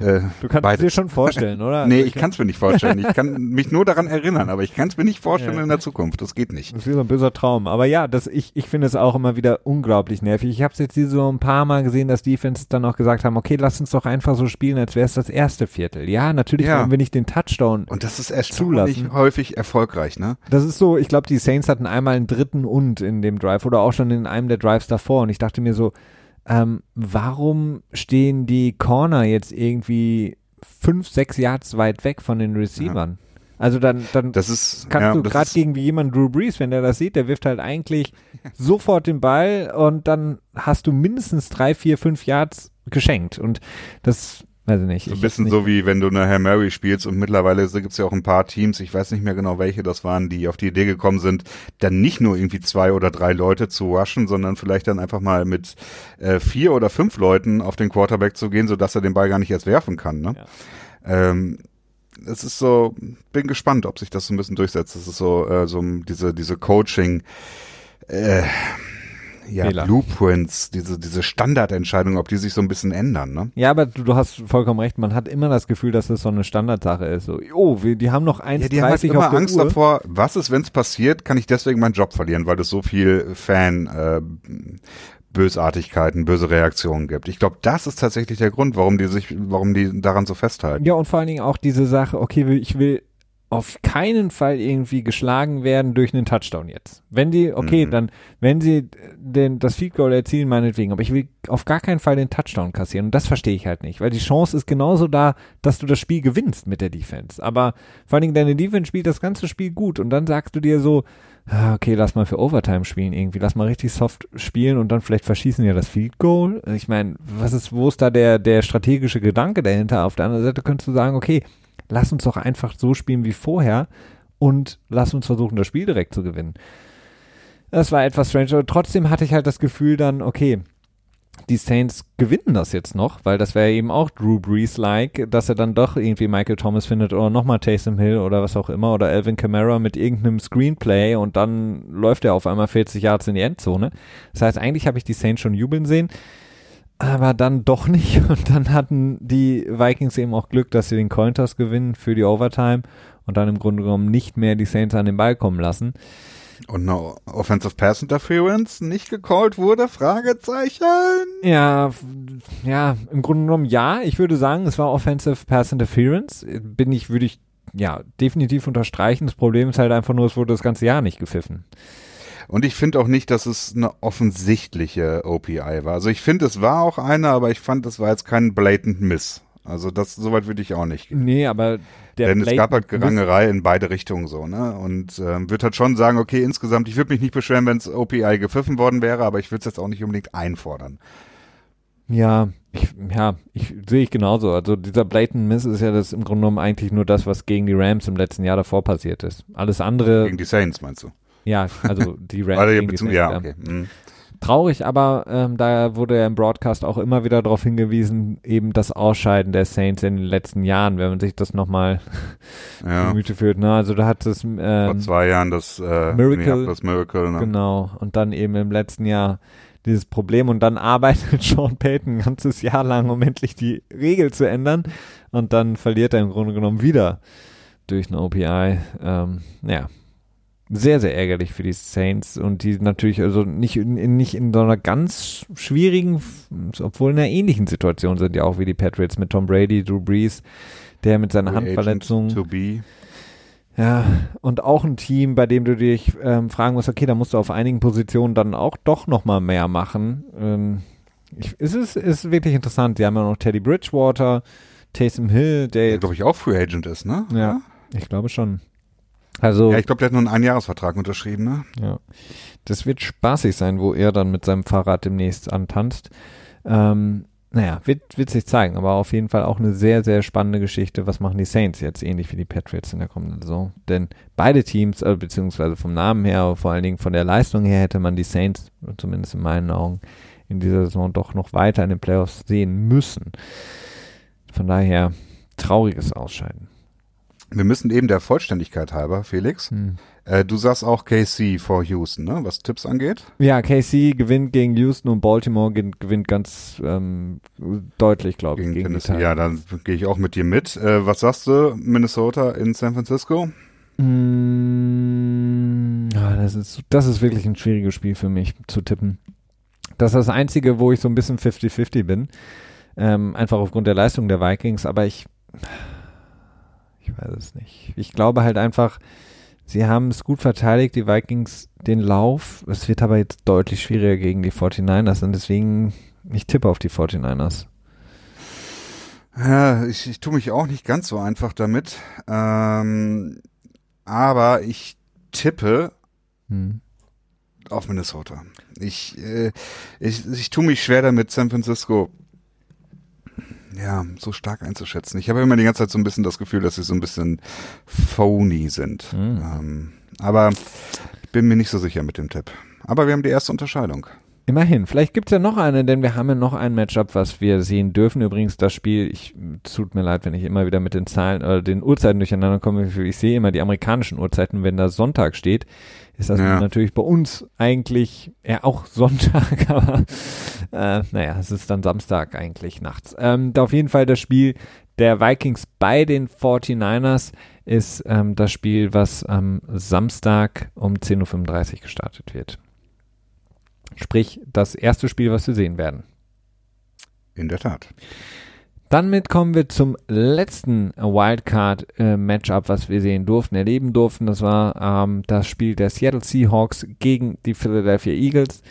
Äh, du kannst es dir schon vorstellen, oder? nee, ich kann es mir nicht vorstellen. Ich kann mich nur daran erinnern, aber ich kann es mir nicht vorstellen ja. in der Zukunft. Das geht nicht. Das ist wie so ein böser Traum Traum. Aber ja, das, ich, ich finde es auch immer wieder unglaublich nervig. Ich habe es jetzt hier so ein paar Mal gesehen, dass Defense dann auch gesagt haben, okay, lass uns doch einfach so spielen, als wäre es das erste Viertel. Ja, natürlich ja. wollen wir nicht den Touchdown Und das ist erstaunlich häufig erfolgreich, ne? Das ist so, ich glaube, die Saints hatten einmal einen dritten und in dem Drive oder auch schon in einem der Drives davor. Und ich dachte mir so, ähm, warum stehen die Corner jetzt irgendwie fünf, sechs Yards weit weg von den Receivern? Ja. Also dann, dann das ist, kannst ja, du gerade gegen wie jemand Drew Brees, wenn der das sieht, der wirft halt eigentlich sofort den Ball und dann hast du mindestens drei, vier, fünf Yards geschenkt. Und das, weiß ich nicht. So ein bisschen nicht. so wie wenn du eine Hail Mary spielst und mittlerweile gibt es ja auch ein paar Teams, ich weiß nicht mehr genau welche das waren, die auf die Idee gekommen sind, dann nicht nur irgendwie zwei oder drei Leute zu rushen, sondern vielleicht dann einfach mal mit äh, vier oder fünf Leuten auf den Quarterback zu gehen, sodass er den Ball gar nicht erst werfen kann. Ne? Ja. Ähm, es ist so, bin gespannt, ob sich das so ein bisschen durchsetzt. Das ist so, äh, so diese, diese Coaching, äh, ja, Fehler. Blueprints, diese, diese Standardentscheidungen, ob die sich so ein bisschen ändern, ne? Ja, aber du, du hast vollkommen recht. Man hat immer das Gefühl, dass das so eine Standardsache ist. So, oh, wir, die haben noch 1,30 ja, die haben halt immer Angst Uhr. davor, was ist, wenn es passiert, kann ich deswegen meinen Job verlieren, weil es so viel Fan, äh, Bösartigkeiten, böse Reaktionen gibt. Ich glaube, das ist tatsächlich der Grund, warum die sich, warum die daran so festhalten. Ja, und vor allen Dingen auch diese Sache, okay, ich will auf keinen Fall irgendwie geschlagen werden durch einen Touchdown jetzt. Wenn die, okay, mhm. dann, wenn sie den, das Field Goal erzielen, meinetwegen, aber ich will auf gar keinen Fall den Touchdown kassieren und das verstehe ich halt nicht, weil die Chance ist genauso da, dass du das Spiel gewinnst mit der Defense. Aber vor allen Dingen deine Defense spielt das ganze Spiel gut und dann sagst du dir so, okay, lass mal für Overtime spielen irgendwie, lass mal richtig soft spielen und dann vielleicht verschießen ja das Field Goal. Ich meine, was ist, wo ist da der, der strategische Gedanke dahinter? Auf der anderen Seite könntest du sagen, okay, lass uns doch einfach so spielen wie vorher und lass uns versuchen, das Spiel direkt zu gewinnen. Das war etwas strange, aber trotzdem hatte ich halt das Gefühl dann, okay, die Saints gewinnen das jetzt noch, weil das wäre eben auch Drew Brees-like, dass er dann doch irgendwie Michael Thomas findet oder nochmal Taysom Hill oder was auch immer oder Alvin Kamara mit irgendeinem Screenplay und dann läuft er auf einmal 40 Yards in die Endzone. Das heißt, eigentlich habe ich die Saints schon jubeln sehen aber dann doch nicht. Und dann hatten die Vikings eben auch Glück, dass sie den Cointoss gewinnen für die Overtime und dann im Grunde genommen nicht mehr die Saints an den Ball kommen lassen. Und eine Offensive Pass Interference nicht gecallt wurde? Fragezeichen. Ja, ja, im Grunde genommen ja. Ich würde sagen, es war Offensive Pass Interference. Bin ich, würde ich ja definitiv unterstreichen. Das Problem ist halt einfach nur, es wurde das ganze Jahr nicht gepfiffen. Und ich finde auch nicht, dass es eine offensichtliche OPI war. Also ich finde, es war auch eine, aber ich fand, es war jetzt kein blatant Miss. Also das, soweit würde ich auch nicht gehen. Nee, aber der Denn es gab halt Gerangerei in beide Richtungen so, ne? Und ähm, würde halt schon sagen, okay, insgesamt, ich würde mich nicht beschweren, wenn es OPI gepfiffen worden wäre, aber ich würde es jetzt auch nicht unbedingt einfordern. Ja, ich, ja, ich sehe ich genauso. Also dieser blatant Miss ist ja das im Grunde genommen eigentlich nur das, was gegen die Rams im letzten Jahr davor passiert ist. Alles andere. Gegen die Saints meinst du? Ja, also die Rams. gegen die Saints, ja, okay. Ja. Mhm. Traurig, aber ähm, da wurde ja im Broadcast auch immer wieder darauf hingewiesen, eben das Ausscheiden der Saints in den letzten Jahren, wenn man sich das nochmal ja. Gemüte führt. Ne? Also da hat es ähm, vor zwei Jahren das äh, Miracle, das Miracle ne? genau und dann eben im letzten Jahr dieses Problem und dann arbeitet Sean Payton ein ganzes Jahr lang, um endlich die Regel zu ändern und dann verliert er im Grunde genommen wieder durch eine OPI. Ähm, ja, sehr, sehr ärgerlich für die Saints und die natürlich also nicht in, nicht in so einer ganz schwierigen, obwohl in einer ähnlichen Situation sind ja auch wie die Patriots mit Tom Brady, Drew Brees, der mit seiner Handverletzung. Ja, und auch ein Team, bei dem du dich ähm, fragen musst, okay, da musst du auf einigen Positionen dann auch doch nochmal mehr machen. Ähm, ich, ist es ist wirklich interessant. Die haben ja noch Teddy Bridgewater, Taysom Hill, der jetzt. glaube ich, auch Free Agent ist, ne? Ja, ja, ich glaube schon. Also, ja, ich glaube, der hat nur einen Einjahresvertrag unterschrieben, ne? Ja. Das wird spaßig sein, wo er dann mit seinem Fahrrad demnächst antanzt. Ähm, naja, wird, wird sich zeigen, aber auf jeden Fall auch eine sehr, sehr spannende Geschichte. Was machen die Saints jetzt ähnlich wie die Patriots in der kommenden Saison? Denn beide Teams, äh, beziehungsweise vom Namen her, aber vor allen Dingen von der Leistung her, hätte man die Saints, zumindest in meinen Augen, in dieser Saison doch noch weiter in den Playoffs sehen müssen. Von daher trauriges Ausscheiden. Wir müssen eben der Vollständigkeit halber, Felix. Hm. Äh, du sagst auch KC vor Houston, ne? Was Tipps angeht? Ja, KC gewinnt gegen Houston und Baltimore gewinnt ganz ähm, deutlich, glaube ich, gegen, gegen Ja, dann gehe ich auch mit dir mit. Äh, was sagst du, Minnesota in San Francisco? Mm, ja, das ist, das ist wirklich ein schwieriges Spiel für mich zu tippen. Das ist das Einzige, wo ich so ein bisschen 50-50 bin. Ähm, einfach aufgrund der Leistung der Vikings, aber ich ich weiß es nicht. Ich glaube halt einfach, sie haben es gut verteidigt, die Vikings den Lauf. Es wird aber jetzt deutlich schwieriger gegen die 49ers und deswegen, ich tippe auf die 49ers. Ja, ich, ich tue mich auch nicht ganz so einfach damit. Ähm, aber ich tippe hm. auf Minnesota. Ich, äh, ich, ich tue mich schwer damit, San Francisco ja, so stark einzuschätzen. Ich habe immer die ganze Zeit so ein bisschen das Gefühl, dass sie so ein bisschen phony sind. Mhm. Ähm, aber ich bin mir nicht so sicher mit dem Tipp. Aber wir haben die erste Unterscheidung. Immerhin. Vielleicht gibt es ja noch eine, denn wir haben ja noch ein Matchup, was wir sehen dürfen. Übrigens, das Spiel, ich tut mir leid, wenn ich immer wieder mit den Zahlen oder den Uhrzeiten durcheinander komme. Ich sehe immer die amerikanischen Uhrzeiten, wenn da Sonntag steht ist das ja. natürlich bei uns eigentlich ja auch Sonntag, aber äh, naja, es ist dann Samstag eigentlich nachts. Ähm, auf jeden Fall das Spiel der Vikings bei den 49ers ist ähm, das Spiel, was am Samstag um 10.35 Uhr gestartet wird. Sprich, das erste Spiel, was wir sehen werden. In der Tat. Damit kommen wir zum letzten Wildcard-Matchup, äh, was wir sehen durften, erleben durften. Das war ähm, das Spiel der Seattle Seahawks gegen die Philadelphia Eagles,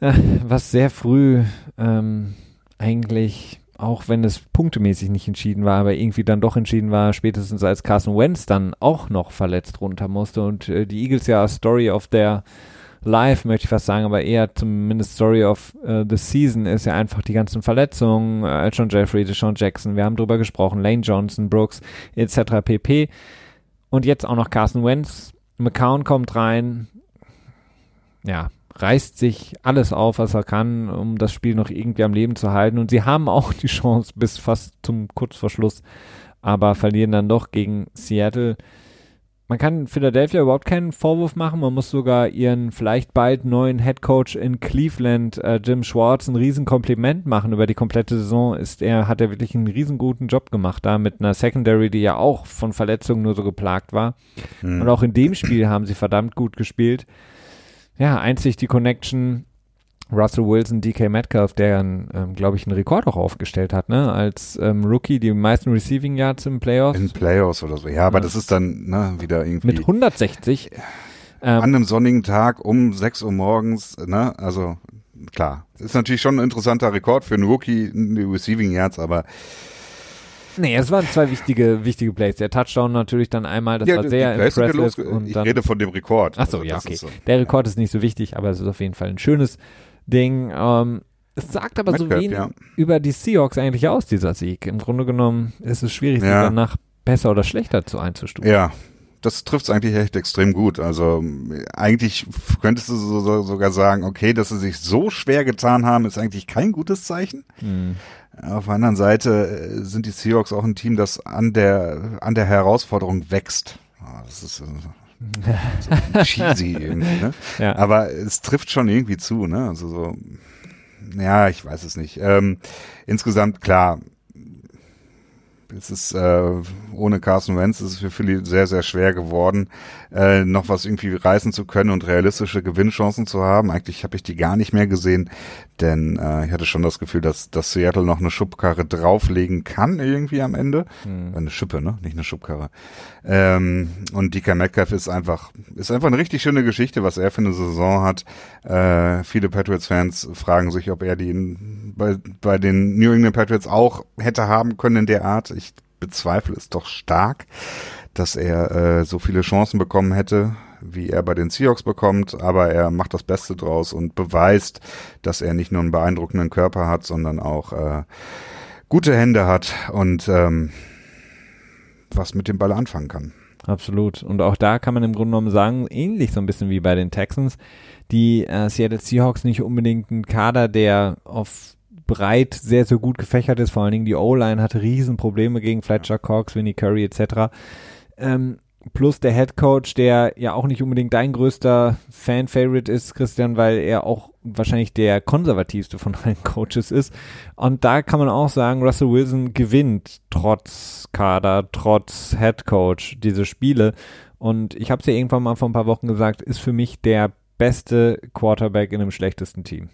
äh, was sehr früh ähm, eigentlich, auch wenn es punktemäßig nicht entschieden war, aber irgendwie dann doch entschieden war, spätestens als Carson Wentz dann auch noch verletzt runter musste und äh, die Eagles ja Story of der live, möchte ich fast sagen, aber eher zumindest Story of uh, the Season ist ja einfach die ganzen Verletzungen, äh, John Jeffrey, Deshaun Jackson, wir haben drüber gesprochen, Lane Johnson, Brooks, etc. pp. Und jetzt auch noch Carson Wentz. McCown kommt rein, ja, reißt sich alles auf, was er kann, um das Spiel noch irgendwie am Leben zu halten. Und sie haben auch die Chance bis fast zum Kurzverschluss, aber verlieren dann doch gegen Seattle man kann Philadelphia überhaupt keinen Vorwurf machen. Man muss sogar ihren vielleicht bald neuen Head Coach in Cleveland, äh, Jim Schwartz, ein Riesenkompliment machen über die komplette Saison. Ist er, hat er wirklich einen riesenguten Job gemacht da mit einer Secondary, die ja auch von Verletzungen nur so geplagt war. Mhm. Und auch in dem Spiel haben sie verdammt gut gespielt. Ja, einzig die Connection Russell Wilson, DK Metcalf, der, ähm, glaube ich, einen Rekord auch aufgestellt hat, ne? Als ähm, Rookie die meisten Receiving Yards im Playoffs. In Playoffs oder so. Ja, aber ja. das ist dann ne, wieder irgendwie. Mit 160. Ähm, an einem sonnigen Tag um 6 Uhr morgens, ne? Also klar. Ist natürlich schon ein interessanter Rekord für einen Rookie, die Receiving Yards, aber Nee, es waren zwei wichtige, wichtige Plays. Der Touchdown natürlich dann einmal, das ja, war sehr impressive. Und ich rede von dem Rekord. Achso, also, ja, okay. So. Der Rekord ist nicht so wichtig, aber es ist auf jeden Fall ein schönes Ding. Ähm, es sagt aber Metcalf, so wenig ja. über die Seahawks eigentlich aus, dieser Sieg. Im Grunde genommen ist es schwierig, ja. sie danach besser oder schlechter zu einzustufen. Ja, das trifft es eigentlich echt extrem gut. Also eigentlich könntest du so, so, sogar sagen, okay, dass sie sich so schwer getan haben, ist eigentlich kein gutes Zeichen. Mhm. Auf der anderen Seite äh, sind die Seahawks auch ein Team, das an der an der Herausforderung wächst. Ah, das ist äh, so cheesy irgendwie, ne? Ja. Aber es trifft schon irgendwie zu, ne? Also so, ja, ich weiß es nicht. Ähm, insgesamt klar, es ist äh, ohne Carson Wentz ist es für Philly sehr, sehr schwer geworden, äh, noch was irgendwie reißen zu können und realistische Gewinnchancen zu haben. Eigentlich habe ich die gar nicht mehr gesehen, denn äh, ich hatte schon das Gefühl, dass, dass Seattle noch eine Schubkarre drauflegen kann irgendwie am Ende. Hm. Eine Schippe, ne? Nicht eine Schubkarre. Ähm, und DK Metcalf ist einfach, ist einfach eine richtig schöne Geschichte, was er für eine Saison hat. Äh, viele Patriots-Fans fragen sich, ob er die bei, bei den New England Patriots auch hätte haben können in der Art. Ich bezweifle es doch stark, dass er äh, so viele Chancen bekommen hätte, wie er bei den Seahawks bekommt, aber er macht das Beste draus und beweist, dass er nicht nur einen beeindruckenden Körper hat, sondern auch äh, gute Hände hat und ähm, was mit dem Ball anfangen kann. Absolut. Und auch da kann man im Grunde genommen sagen, ähnlich so ein bisschen wie bei den Texans, die äh, Seattle Seahawks nicht unbedingt ein Kader, der auf breit sehr, sehr gut gefächert ist. Vor allen Dingen die O-Line hatte Riesenprobleme gegen Fletcher Cox, Winnie Curry etc. Ähm, plus der Head Coach, der ja auch nicht unbedingt dein größter Fan-Favorite ist, Christian, weil er auch wahrscheinlich der konservativste von allen Coaches ist. Und da kann man auch sagen, Russell Wilson gewinnt trotz Kader, trotz Head Coach diese Spiele. Und ich habe es ja irgendwann mal vor ein paar Wochen gesagt, ist für mich der beste Quarterback in einem schlechtesten Team.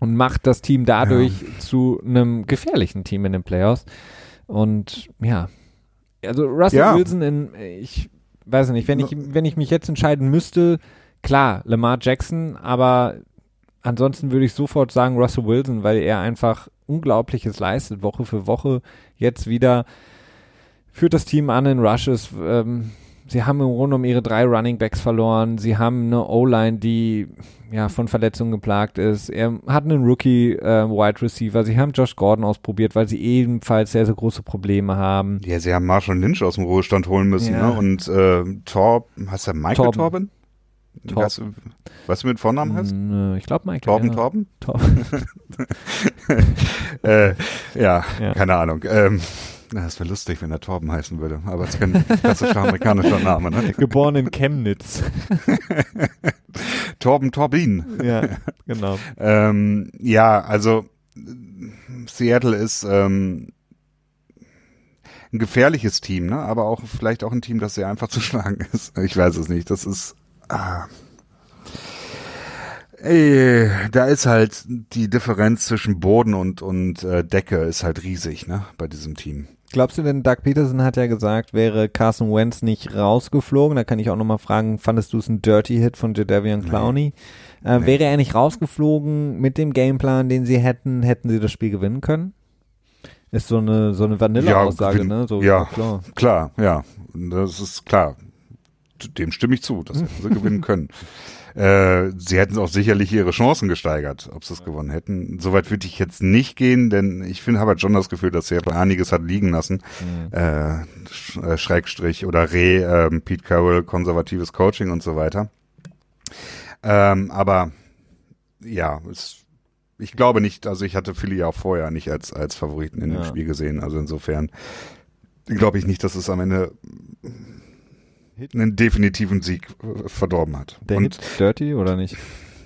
Und macht das Team dadurch ja. zu einem gefährlichen Team in den Playoffs. Und ja, also Russell ja. Wilson in, ich weiß nicht, wenn ich, wenn ich mich jetzt entscheiden müsste, klar, Lamar Jackson, aber ansonsten würde ich sofort sagen Russell Wilson, weil er einfach Unglaubliches leistet, Woche für Woche. Jetzt wieder führt das Team an in Rushes. Ähm, sie haben im Grunde um ihre drei Running Backs verloren. Sie haben eine O-Line, die ja von Verletzungen geplagt ist. Er hat einen Rookie äh, Wide Receiver. Sie haben Josh Gordon ausprobiert, weil sie ebenfalls sehr, sehr große Probleme haben. Ja, sie haben Marshall Lynch aus dem Ruhestand holen müssen. Ja. Ne? Und äh, Torb, heißt er Michael Torben? Torben? Torb. Weißt, du, weißt du, mit Vornamen heißt? Hm, ich glaube Michael. Torben, ja. Torben? Torben. äh, ja, ja, keine Ahnung. Ähm, das wäre lustig, wenn er Torben heißen würde, aber es ist kein klassischer amerikanischer Name. Ne? Geboren in Chemnitz. Torben Torbin. Ja, genau. ähm, ja, also Seattle ist ähm, ein gefährliches Team, ne? aber auch vielleicht auch ein Team, das sehr einfach zu schlagen ist. Ich weiß es nicht. Das ist. Ah. Ey, da ist halt die Differenz zwischen Boden und, und äh, Decke ist halt riesig, ne, bei diesem Team. Glaubst du denn, Doug Peterson hat ja gesagt, wäre Carson Wentz nicht rausgeflogen, da kann ich auch nochmal fragen, fandest du es ein Dirty Hit von Jadavian Clowney? Nee. Äh, nee. Wäre er nicht rausgeflogen mit dem Gameplan, den sie hätten, hätten sie das Spiel gewinnen können? Ist so eine, so eine Vanille-Aussage, ja, ne? So, ja, klar. klar, ja. Das ist klar. Dem stimme ich zu, dass sie gewinnen können. Äh, sie hätten auch sicherlich ihre Chancen gesteigert, ob sie es gewonnen hätten. Soweit würde ich jetzt nicht gehen, denn ich finde, habe halt schon das Gefühl, dass Seattle einiges hat liegen lassen. Mhm. Äh, äh, Schrägstrich oder Re, äh, Pete Carroll, konservatives Coaching und so weiter. Ähm, aber ja, es, ich glaube nicht, also ich hatte Philly ja auch vorher nicht als, als Favoriten in ja. dem Spiel gesehen. Also insofern glaube ich nicht, dass es am Ende einen definitiven Sieg äh, verdorben hat. Der Und Hit Dirty oder nicht?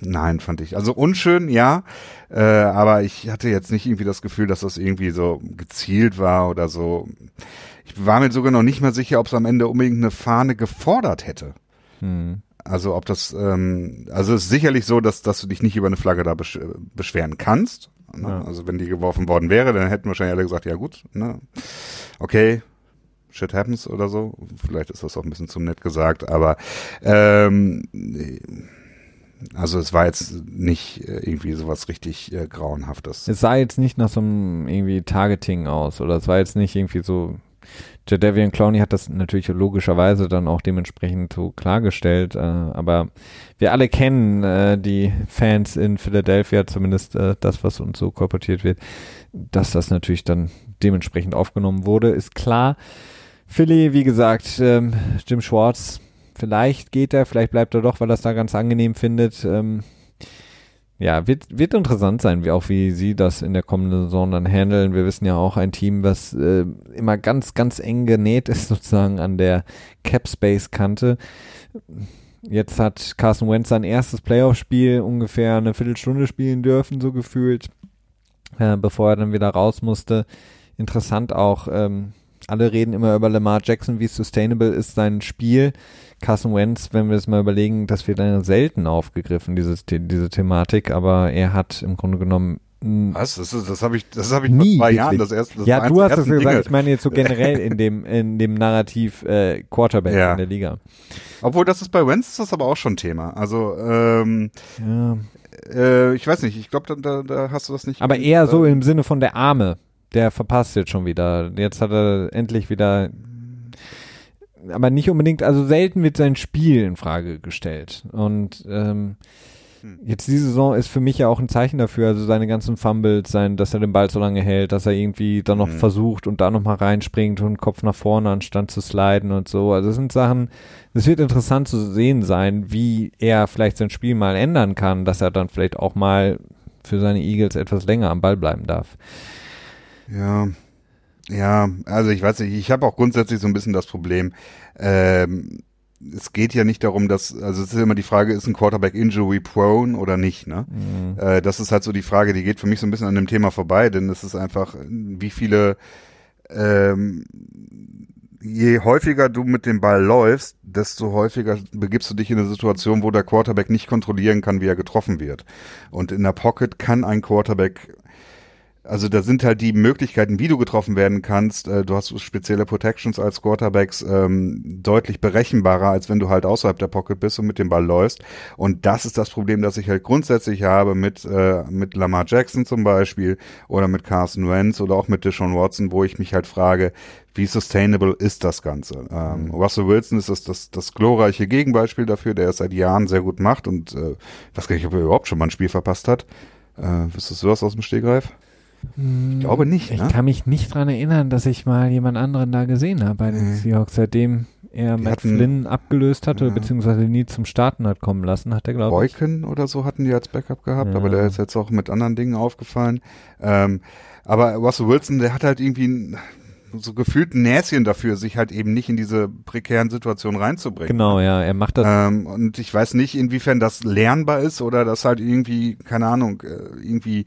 Nein, fand ich. Also unschön, ja, äh, aber ich hatte jetzt nicht irgendwie das Gefühl, dass das irgendwie so gezielt war oder so. Ich war mir sogar noch nicht mal sicher, ob es am Ende unbedingt eine Fahne gefordert hätte. Hm. Also ob das, ähm, also es ist sicherlich so, dass, dass du dich nicht über eine Flagge da besch beschweren kannst. Ne? Ja. Also wenn die geworfen worden wäre, dann hätten wahrscheinlich alle gesagt, ja gut, ne, okay, shit happens oder so. Vielleicht ist das auch ein bisschen zu nett gesagt, aber ähm, also es war jetzt nicht äh, irgendwie sowas richtig äh, grauenhaftes. Es sah jetzt nicht nach so einem irgendwie Targeting aus oder es war jetzt nicht irgendwie so. Jadavian Clowney hat das natürlich logischerweise dann auch dementsprechend so klargestellt, äh, aber wir alle kennen äh, die Fans in Philadelphia, zumindest äh, das, was uns so korportiert wird, dass das natürlich dann dementsprechend aufgenommen wurde, ist klar. Philly, wie gesagt, ähm, Jim Schwartz, vielleicht geht er, vielleicht bleibt er doch, weil er es da ganz angenehm findet. Ähm, ja, wird, wird interessant sein, wie auch wie sie das in der kommenden Saison dann handeln. Wir wissen ja auch ein Team, was äh, immer ganz, ganz eng genäht ist, sozusagen an der Cap-Space-Kante. Jetzt hat Carson Wentz sein erstes Playoff-Spiel ungefähr eine Viertelstunde spielen dürfen, so gefühlt, äh, bevor er dann wieder raus musste. Interessant auch, ähm, alle reden immer über Lamar Jackson, wie sustainable ist sein Spiel. Carson Wentz, wenn wir es mal überlegen, das wird selten aufgegriffen, dieses, diese Thematik, aber er hat im Grunde genommen Was? Das, ist, das habe ich, das habe ich Nie, vor zwei. Jahren das erste. Das ja, du hast es gesagt, Dinge. ich meine jetzt so generell in dem, in dem Narrativ äh, Quarterback Ja. in der Liga. Obwohl das ist bei Wentz ist das aber auch schon Thema. Also ähm, Ja. äh, ich weiß nicht. Ich glaube, da, da, da hast du das nicht. Aber eher so im Sinne von der Arme. Der verpasst jetzt schon wieder. Jetzt hat er endlich wieder. Aber nicht unbedingt, also selten wird sein Spiel in Frage gestellt. Und ähm, Hm. jetzt diese Saison ist für mich ja auch ein Zeichen dafür, also seine ganzen Fumbles, sein, dass er den Ball so lange hält, dass er irgendwie dann noch Mhm. versucht und da nochmal reinspringt und Kopf nach vorne anstatt zu sliden und so. Also das sind Sachen, es wird interessant zu sehen sein, wie er vielleicht sein Spiel mal ändern kann, dass er dann vielleicht auch mal für seine Eagles etwas länger am Ball bleiben darf. Ja, ja, also ich weiß nicht, ich habe auch grundsätzlich so ein bisschen das Problem, ähm, es geht ja nicht darum, dass, also es ist immer die Frage, ist ein Quarterback injury prone oder nicht, ne? Mhm. Äh, das ist halt so die Frage, die geht für mich so ein bisschen an dem Thema vorbei, denn es ist einfach, wie viele, ähm, je häufiger du mit dem Ball läufst, desto häufiger begibst du dich in eine Situation, wo der Quarterback nicht kontrollieren kann, wie er getroffen wird. Und in der Pocket kann ein Quarterback also da sind halt die Möglichkeiten, wie du getroffen werden kannst. Äh, du hast spezielle Protections als Quarterbacks ähm, deutlich berechenbarer, als wenn du halt außerhalb der Pocket bist und mit dem Ball läufst. Und das ist das Problem, das ich halt grundsätzlich habe mit äh, mit Lamar Jackson zum Beispiel oder mit Carson Wentz oder auch mit Deshaun Watson, wo ich mich halt frage, wie sustainable ist das Ganze? Ähm, Russell Wilson ist das, das das glorreiche Gegenbeispiel dafür, der es seit Jahren sehr gut macht und äh, ich weiß gar nicht, ob er überhaupt schon mal ein Spiel verpasst hat. Äh, wüsstest du das aus dem Stegreif? Ich glaube nicht. Ich ne? kann mich nicht dran erinnern, dass ich mal jemand anderen da gesehen habe bei den Nee. Seahawks. Seitdem er Die Matt hatten- Flynn abgelöst hatte, Ja. beziehungsweise nie zum Starten hat kommen lassen, hat er, glaube ich. Boykin oder so hatten die als Backup gehabt, Ja. aber der ist jetzt auch mit anderen Dingen aufgefallen. Ähm, aber Russell Wilson, der hat halt irgendwie ein, so gefühlt ein Näschen dafür, sich halt eben nicht in diese prekären Situationen reinzubringen. Genau, ja, er macht das. Ähm, und ich weiß nicht, inwiefern das lernbar ist oder das halt irgendwie, keine Ahnung, äh, irgendwie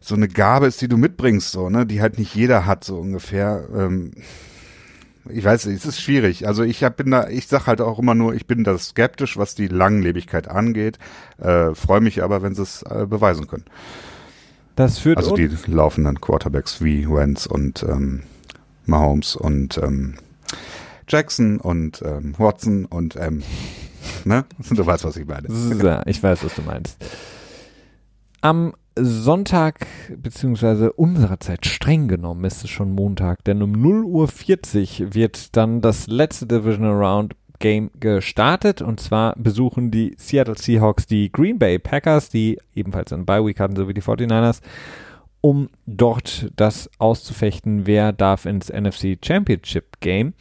so eine Gabe ist, die du mitbringst, so, ne, die halt nicht jeder hat, so ungefähr. Ähm, ich weiß, nicht, es ist schwierig. Also ich hab, bin da, ich sag halt auch immer nur, ich bin da skeptisch, was die Langlebigkeit angeht. Äh, Freue mich aber, wenn sie es äh, beweisen können. Das führt Also die laufenden Quarterbacks wie Wentz und ähm, Mahomes und ähm, Jackson und ähm, Watson und ähm, ne? Du weißt, was ich meine. Ja, ich weiß, was du meinst. Am Sonntag, beziehungsweise unserer Zeit streng genommen, ist es schon Montag, denn um 0.40 Uhr wird dann das letzte Divisional Round Game gestartet und zwar besuchen die Seattle Seahawks die Green Bay Packers, die ebenfalls einen Bye Week hatten, so wie die 49ers, um dort das auszufechten, wer darf ins NFC Championship Game.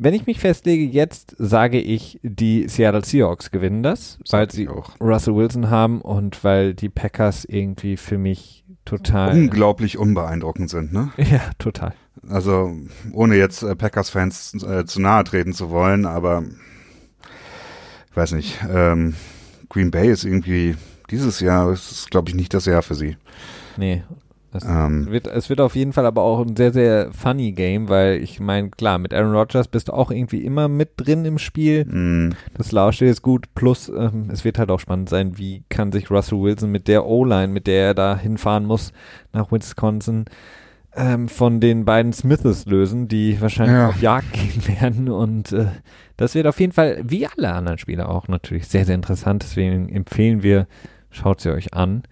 Wenn ich mich festlege, jetzt sage ich, die Seattle Seahawks gewinnen das, weil Sag sie auch. Russell Wilson haben und weil die Packers irgendwie für mich total. unglaublich unbeeindruckend sind, ne? Ja, total. Also, ohne jetzt äh, Packers-Fans äh, zu nahe treten zu wollen, aber ich weiß nicht, ähm, Green Bay ist irgendwie dieses Jahr, ist glaube ich nicht das Jahr für sie. Nee. Es, Ähm. wird, es wird auf jeden Fall aber auch ein sehr, sehr funny Game, weil ich meine, klar, mit Aaron Rodgers bist du auch irgendwie immer mit drin im Spiel. Mm, Das Laufspiel ist gut, plus ähm, es wird halt auch spannend sein, wie kann sich Russell Wilson mit der O-Line, mit der er da hinfahren muss nach Wisconsin, ähm, von den beiden Smiths lösen, die wahrscheinlich Ja. auf Jagd gehen werden. Und äh, das wird auf jeden Fall, wie alle anderen Spiele auch natürlich, sehr, sehr interessant. Deswegen empfehlen wir, schaut sie euch an,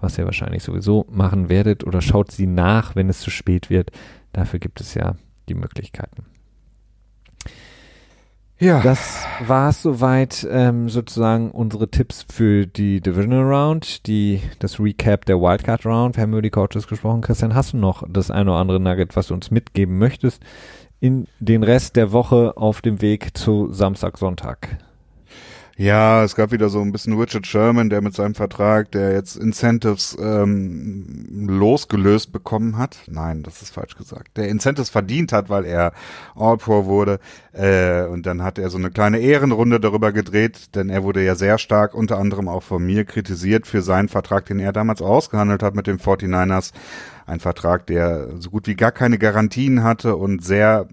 was ihr wahrscheinlich sowieso machen werdet, oder schaut sie nach, wenn es zu spät wird. Dafür gibt es ja die Möglichkeiten. ja, Das war es soweit ähm, sozusagen unsere Tipps für die Divisional Round, die das Recap der Wildcard Round. Wir haben über die Coaches gesprochen. Christian, hast du noch das eine oder andere Nugget, was du uns mitgeben möchtest in den Rest der Woche auf dem Weg zu Samstag, Sonntag? Ja, es gab wieder so ein bisschen Richard Sherman, der mit seinem Vertrag, der jetzt Incentives ähm, losgelöst bekommen hat. Nein, das ist falsch gesagt. Der Incentives verdient hat, weil er All-Pro wurde. Äh, und dann hat er so eine kleine Ehrenrunde darüber gedreht, denn er wurde ja sehr stark unter anderem auch von mir kritisiert für seinen Vertrag, den er damals ausgehandelt hat mit den 49ers. Ein Vertrag, der so gut wie gar keine Garantien hatte und sehr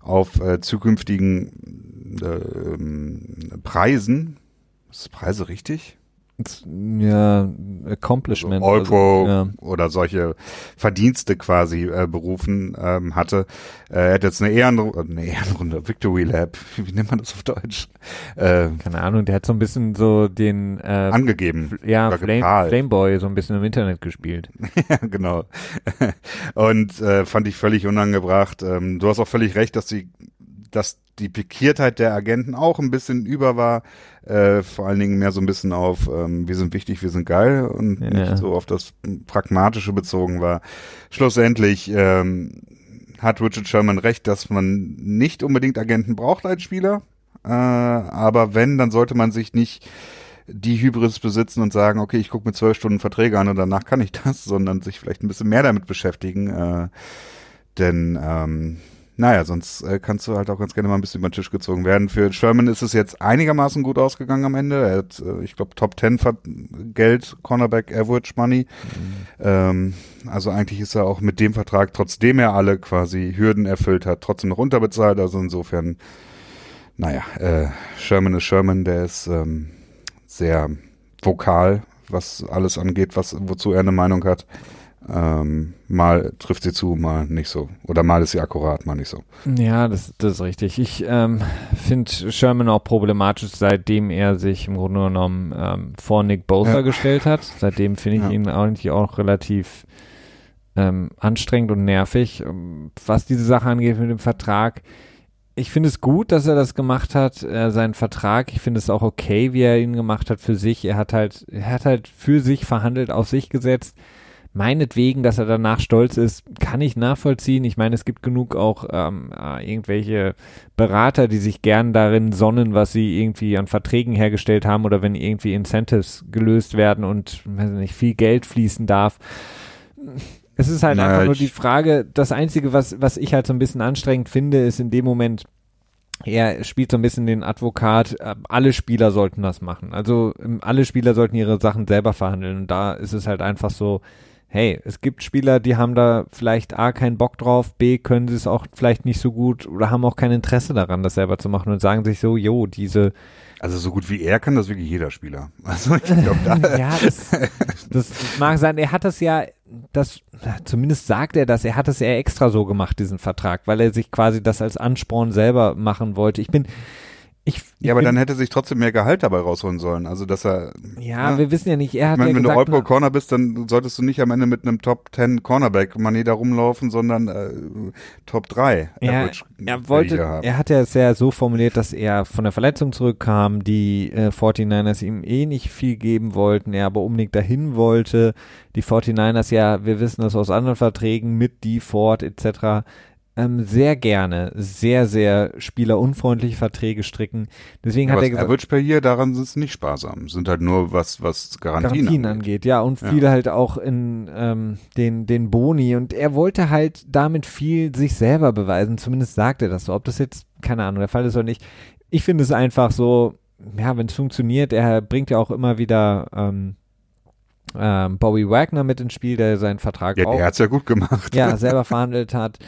auf äh, zukünftigen äh, ähm, Preisen. Ist Preise richtig? Ja, Accomplishment. All Pro also, ja. oder solche Verdienste quasi äh, berufen ähm, hatte. Äh, er hat jetzt eine Ehrenrunde, eine Ehrenrunde, Victory Lab, wie nennt man das auf Deutsch? Äh, Keine Ahnung, der hat so ein bisschen so den äh, angegeben. ja, Flame. Flameboy so ein bisschen im Internet gespielt. ja, genau. Und äh, fand ich völlig unangebracht. Ähm, du hast auch völlig recht, dass die, dass die Pikiertheit der Agenten auch ein bisschen über war. Äh, vor allen Dingen mehr so ein bisschen auf, ähm, wir sind wichtig, wir sind geil und Ja. nicht so auf das Pragmatische bezogen war. Schlussendlich ähm, hat Richard Sherman recht, dass man nicht unbedingt Agenten braucht als Spieler. Äh, aber wenn, dann sollte man sich nicht die Hybris besitzen und sagen, okay, ich gucke mir zwölf Stunden Verträge an und danach kann ich das, sondern sich vielleicht ein bisschen mehr damit beschäftigen. Äh, denn, ähm, naja, sonst äh, kannst du halt auch ganz gerne mal ein bisschen über den Tisch gezogen werden. Für Sherman ist es jetzt einigermaßen gut ausgegangen am Ende. Er hat, äh, ich glaube, Top 10 Ver Geld, Cornerback Average Money. Ähm, also eigentlich ist er auch mit dem Vertrag, trotzdem er alle quasi Hürden erfüllt hat, trotzdem noch unterbezahlt. Also insofern, naja, äh, Sherman ist Sherman, der ist ähm, sehr vokal, was alles angeht, was wozu er eine Meinung hat. Ähm, mal trifft sie zu, mal nicht so. Oder mal ist sie akkurat, mal nicht so. Ja, das, das ist richtig. Ich ähm, finde Sherman auch problematisch, seitdem er sich im Grunde genommen ähm, vor Nick Bosa Ja. gestellt hat. Seitdem finde ich Ja. ihn eigentlich auch relativ ähm, anstrengend und nervig. Ähm, Was diese Sache angeht mit dem Vertrag, ich finde es gut, dass er das gemacht hat, äh, seinen Vertrag. Ich finde es auch okay, wie er ihn gemacht hat für sich. Er hat halt, er hat halt für sich verhandelt, auf sich gesetzt. Meinetwegen, dass er danach stolz ist, kann ich nachvollziehen. Ich meine, es gibt genug auch ähm, äh, irgendwelche Berater, die sich gern darin sonnen, was sie irgendwie an Verträgen hergestellt haben oder wenn irgendwie Incentives gelöst werden und weiß nicht, viel Geld fließen darf. Es ist halt Naja, einfach nur die Frage, das Einzige, was, was ich halt so ein bisschen anstrengend finde, ist in dem Moment, er spielt so ein bisschen den Advokat, äh, alle Spieler sollten das machen. Also ähm, alle Spieler sollten ihre Sachen selber verhandeln. Und da ist es halt einfach so, hey, es gibt Spieler, die haben da vielleicht A, keinen Bock drauf, B, können sie es auch vielleicht nicht so gut oder haben auch kein Interesse daran, das selber zu machen und sagen sich so, jo, diese, Also so gut wie er kann das wirklich jeder Spieler. Also ich glaube, da, ja, das, das mag sein, er hat das ja, das, zumindest sagt er das, er hat es ja extra so gemacht, diesen Vertrag, weil er sich quasi das als Ansporn selber machen wollte. Ich bin, ich, ich ja, aber dann hätte sich trotzdem mehr Gehalt dabei rausholen sollen. Also dass er, ja, ne? wir wissen ja nicht, er ich hat meine, ja wenn du gesagt, All-Pro Corner bist, dann solltest du nicht am Ende mit einem Top 10 Cornerback Money da rumlaufen, sondern äh, Top 3 er, Average er wollte, er hat ja es ja so formuliert, dass er von der Verletzung zurückkam, die äh, 49ers ihm eh nicht viel geben wollten, er aber unbedingt dahin wollte. Die 49ers ja, wir wissen das aus anderen Verträgen mit die Ford etc. ähm, sehr gerne sehr, sehr spielerunfreundliche Verträge stricken. Deswegen Ja, hat er gesagt, Average daran sind es nicht sparsam. Sind halt nur was, was Garantien, Garantien angeht. angeht, ja, und Ja. viele halt auch in ähm, den, den Boni und er wollte halt damit viel sich selber beweisen, zumindest sagt er das so, ob das jetzt, keine Ahnung, der Fall ist oder nicht. Ich finde es einfach so, ja, wenn es funktioniert, er bringt ja auch immer wieder ähm, ähm, Bobby Wagner mit ins Spiel, der seinen Vertrag Ja, auch der hat's ja gut gemacht. ja, selber verhandelt hat.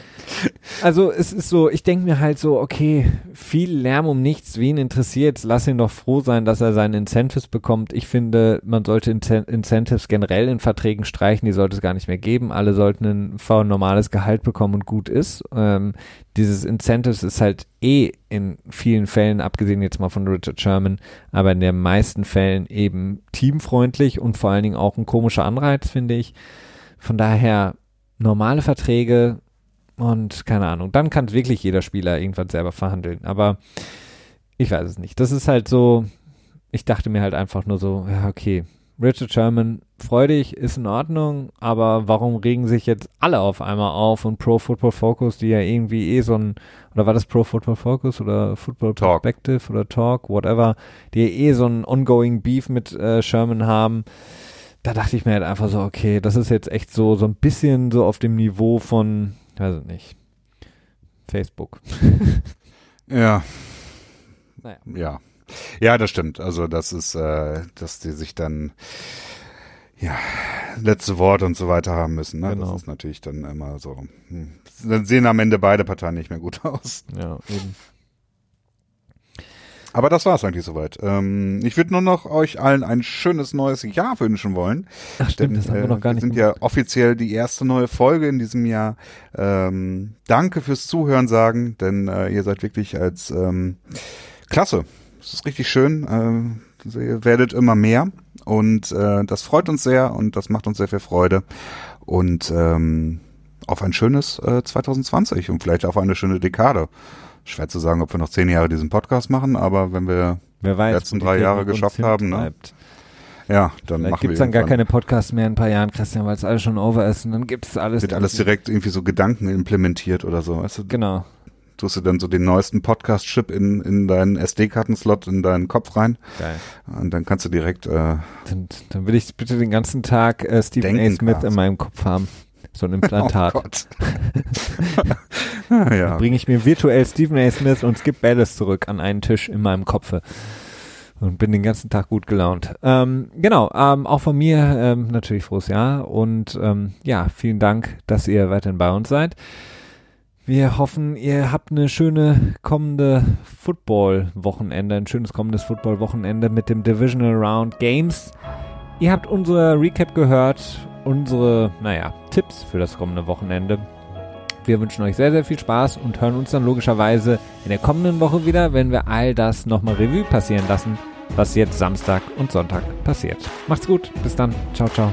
Also es ist so, ich denke mir halt so, okay, viel Lärm um nichts, wen interessiert's? Lass ihn doch froh sein, dass er seine Incentives bekommt. Ich finde, man sollte Incen Incentives generell in Verträgen streichen, die sollte es gar nicht mehr geben. Alle sollten ein normales Gehalt bekommen und gut ist. Ähm, dieses Incentives ist halt eh in vielen Fällen, abgesehen jetzt mal von Richard Sherman, aber in den meisten Fällen eben teamfreundlich und vor allen Dingen auch ein komischer Anreiz, finde ich. Von daher normale Verträge und keine Ahnung. Dann kann wirklich jeder Spieler irgendwann selber verhandeln. Aber ich weiß es nicht. Das ist halt so, ich dachte mir halt einfach nur so, ja, okay, Richard Sherman, freudig, ist in Ordnung, aber warum regen sich jetzt alle auf einmal auf und Pro Football Focus, die ja irgendwie eh so ein, oder war das Pro Football Focus oder Football Talk. Perspective oder Talk, whatever, die ja eh so ein ongoing Beef mit äh, Sherman haben, da dachte ich mir halt einfach so, okay, das ist jetzt echt so, so ein bisschen so auf dem Niveau von, weiß ich nicht, Facebook. Ja. Naja. Ja. Ja, das stimmt. Also das ist, äh, dass die sich dann ja letzte Wort und so weiter haben müssen. Ne? Genau. Das ist natürlich dann immer so. Hm. Dann sehen am Ende beide Parteien nicht mehr gut aus. Ja, eben. Aber das war's eigentlich soweit. Ähm, ich würde nur noch euch allen ein schönes neues Jahr wünschen wollen. Ach stimmt, Denn, das haben wir äh, noch gar nicht sind ja offiziell die erste neue Folge in diesem Jahr. Ähm, danke fürs Zuhören sagen, denn äh, ihr seid wirklich als ähm, klasse. Es ist richtig schön. Äh, ihr werdet immer mehr und äh, das freut uns sehr und das macht uns sehr viel Freude. Und ähm, auf ein schönes äh, 2020 und vielleicht auf eine schöne Dekade. Schwer zu sagen, ob wir noch zehn Jahre diesen Podcast machen, aber wenn wir Wer weiß, letzten die drei Jahre geschafft haben, ne? ja, dann Vielleicht machen gibt's wir dann gar keine Podcasts mehr in ein paar Jahren, Christian, weil es alles schon over ist und dann gibt's alles. wird alles direkt irgendwie so Gedanken implementiert oder so. Weißt du, Genau. Tust du dann so den neuesten Podcast-Chip in, in deinen SD-Kartenslot in deinen Kopf rein Geil. und dann kannst du direkt, äh, Dann, dann will ich bitte den ganzen Tag äh, Stephen A. Smith in meinem Kopf haben. So ein Implantat. oh Gott. Ah, ja. bringe ich mir virtuell Stephen A. Smith und Skip Bayless zurück an einen Tisch in meinem Kopfe und bin den ganzen Tag gut gelaunt. Ähm, genau, ähm, auch von mir ähm, natürlich frohes Jahr und ähm, ja, vielen Dank, dass ihr weiterhin bei uns seid. Wir hoffen, ihr habt eine schöne kommende Football-Wochenende, ein schönes kommendes Football-Wochenende mit dem Divisional Round Games. Ihr habt unser Recap gehört, unsere, naja, Tipps für das kommende Wochenende. Wir wünschen euch sehr, sehr viel Spaß und hören uns dann logischerweise in der kommenden Woche wieder, wenn wir all das nochmal Revue passieren lassen, was jetzt Samstag und Sonntag passiert. Macht's gut, bis dann, ciao, ciao.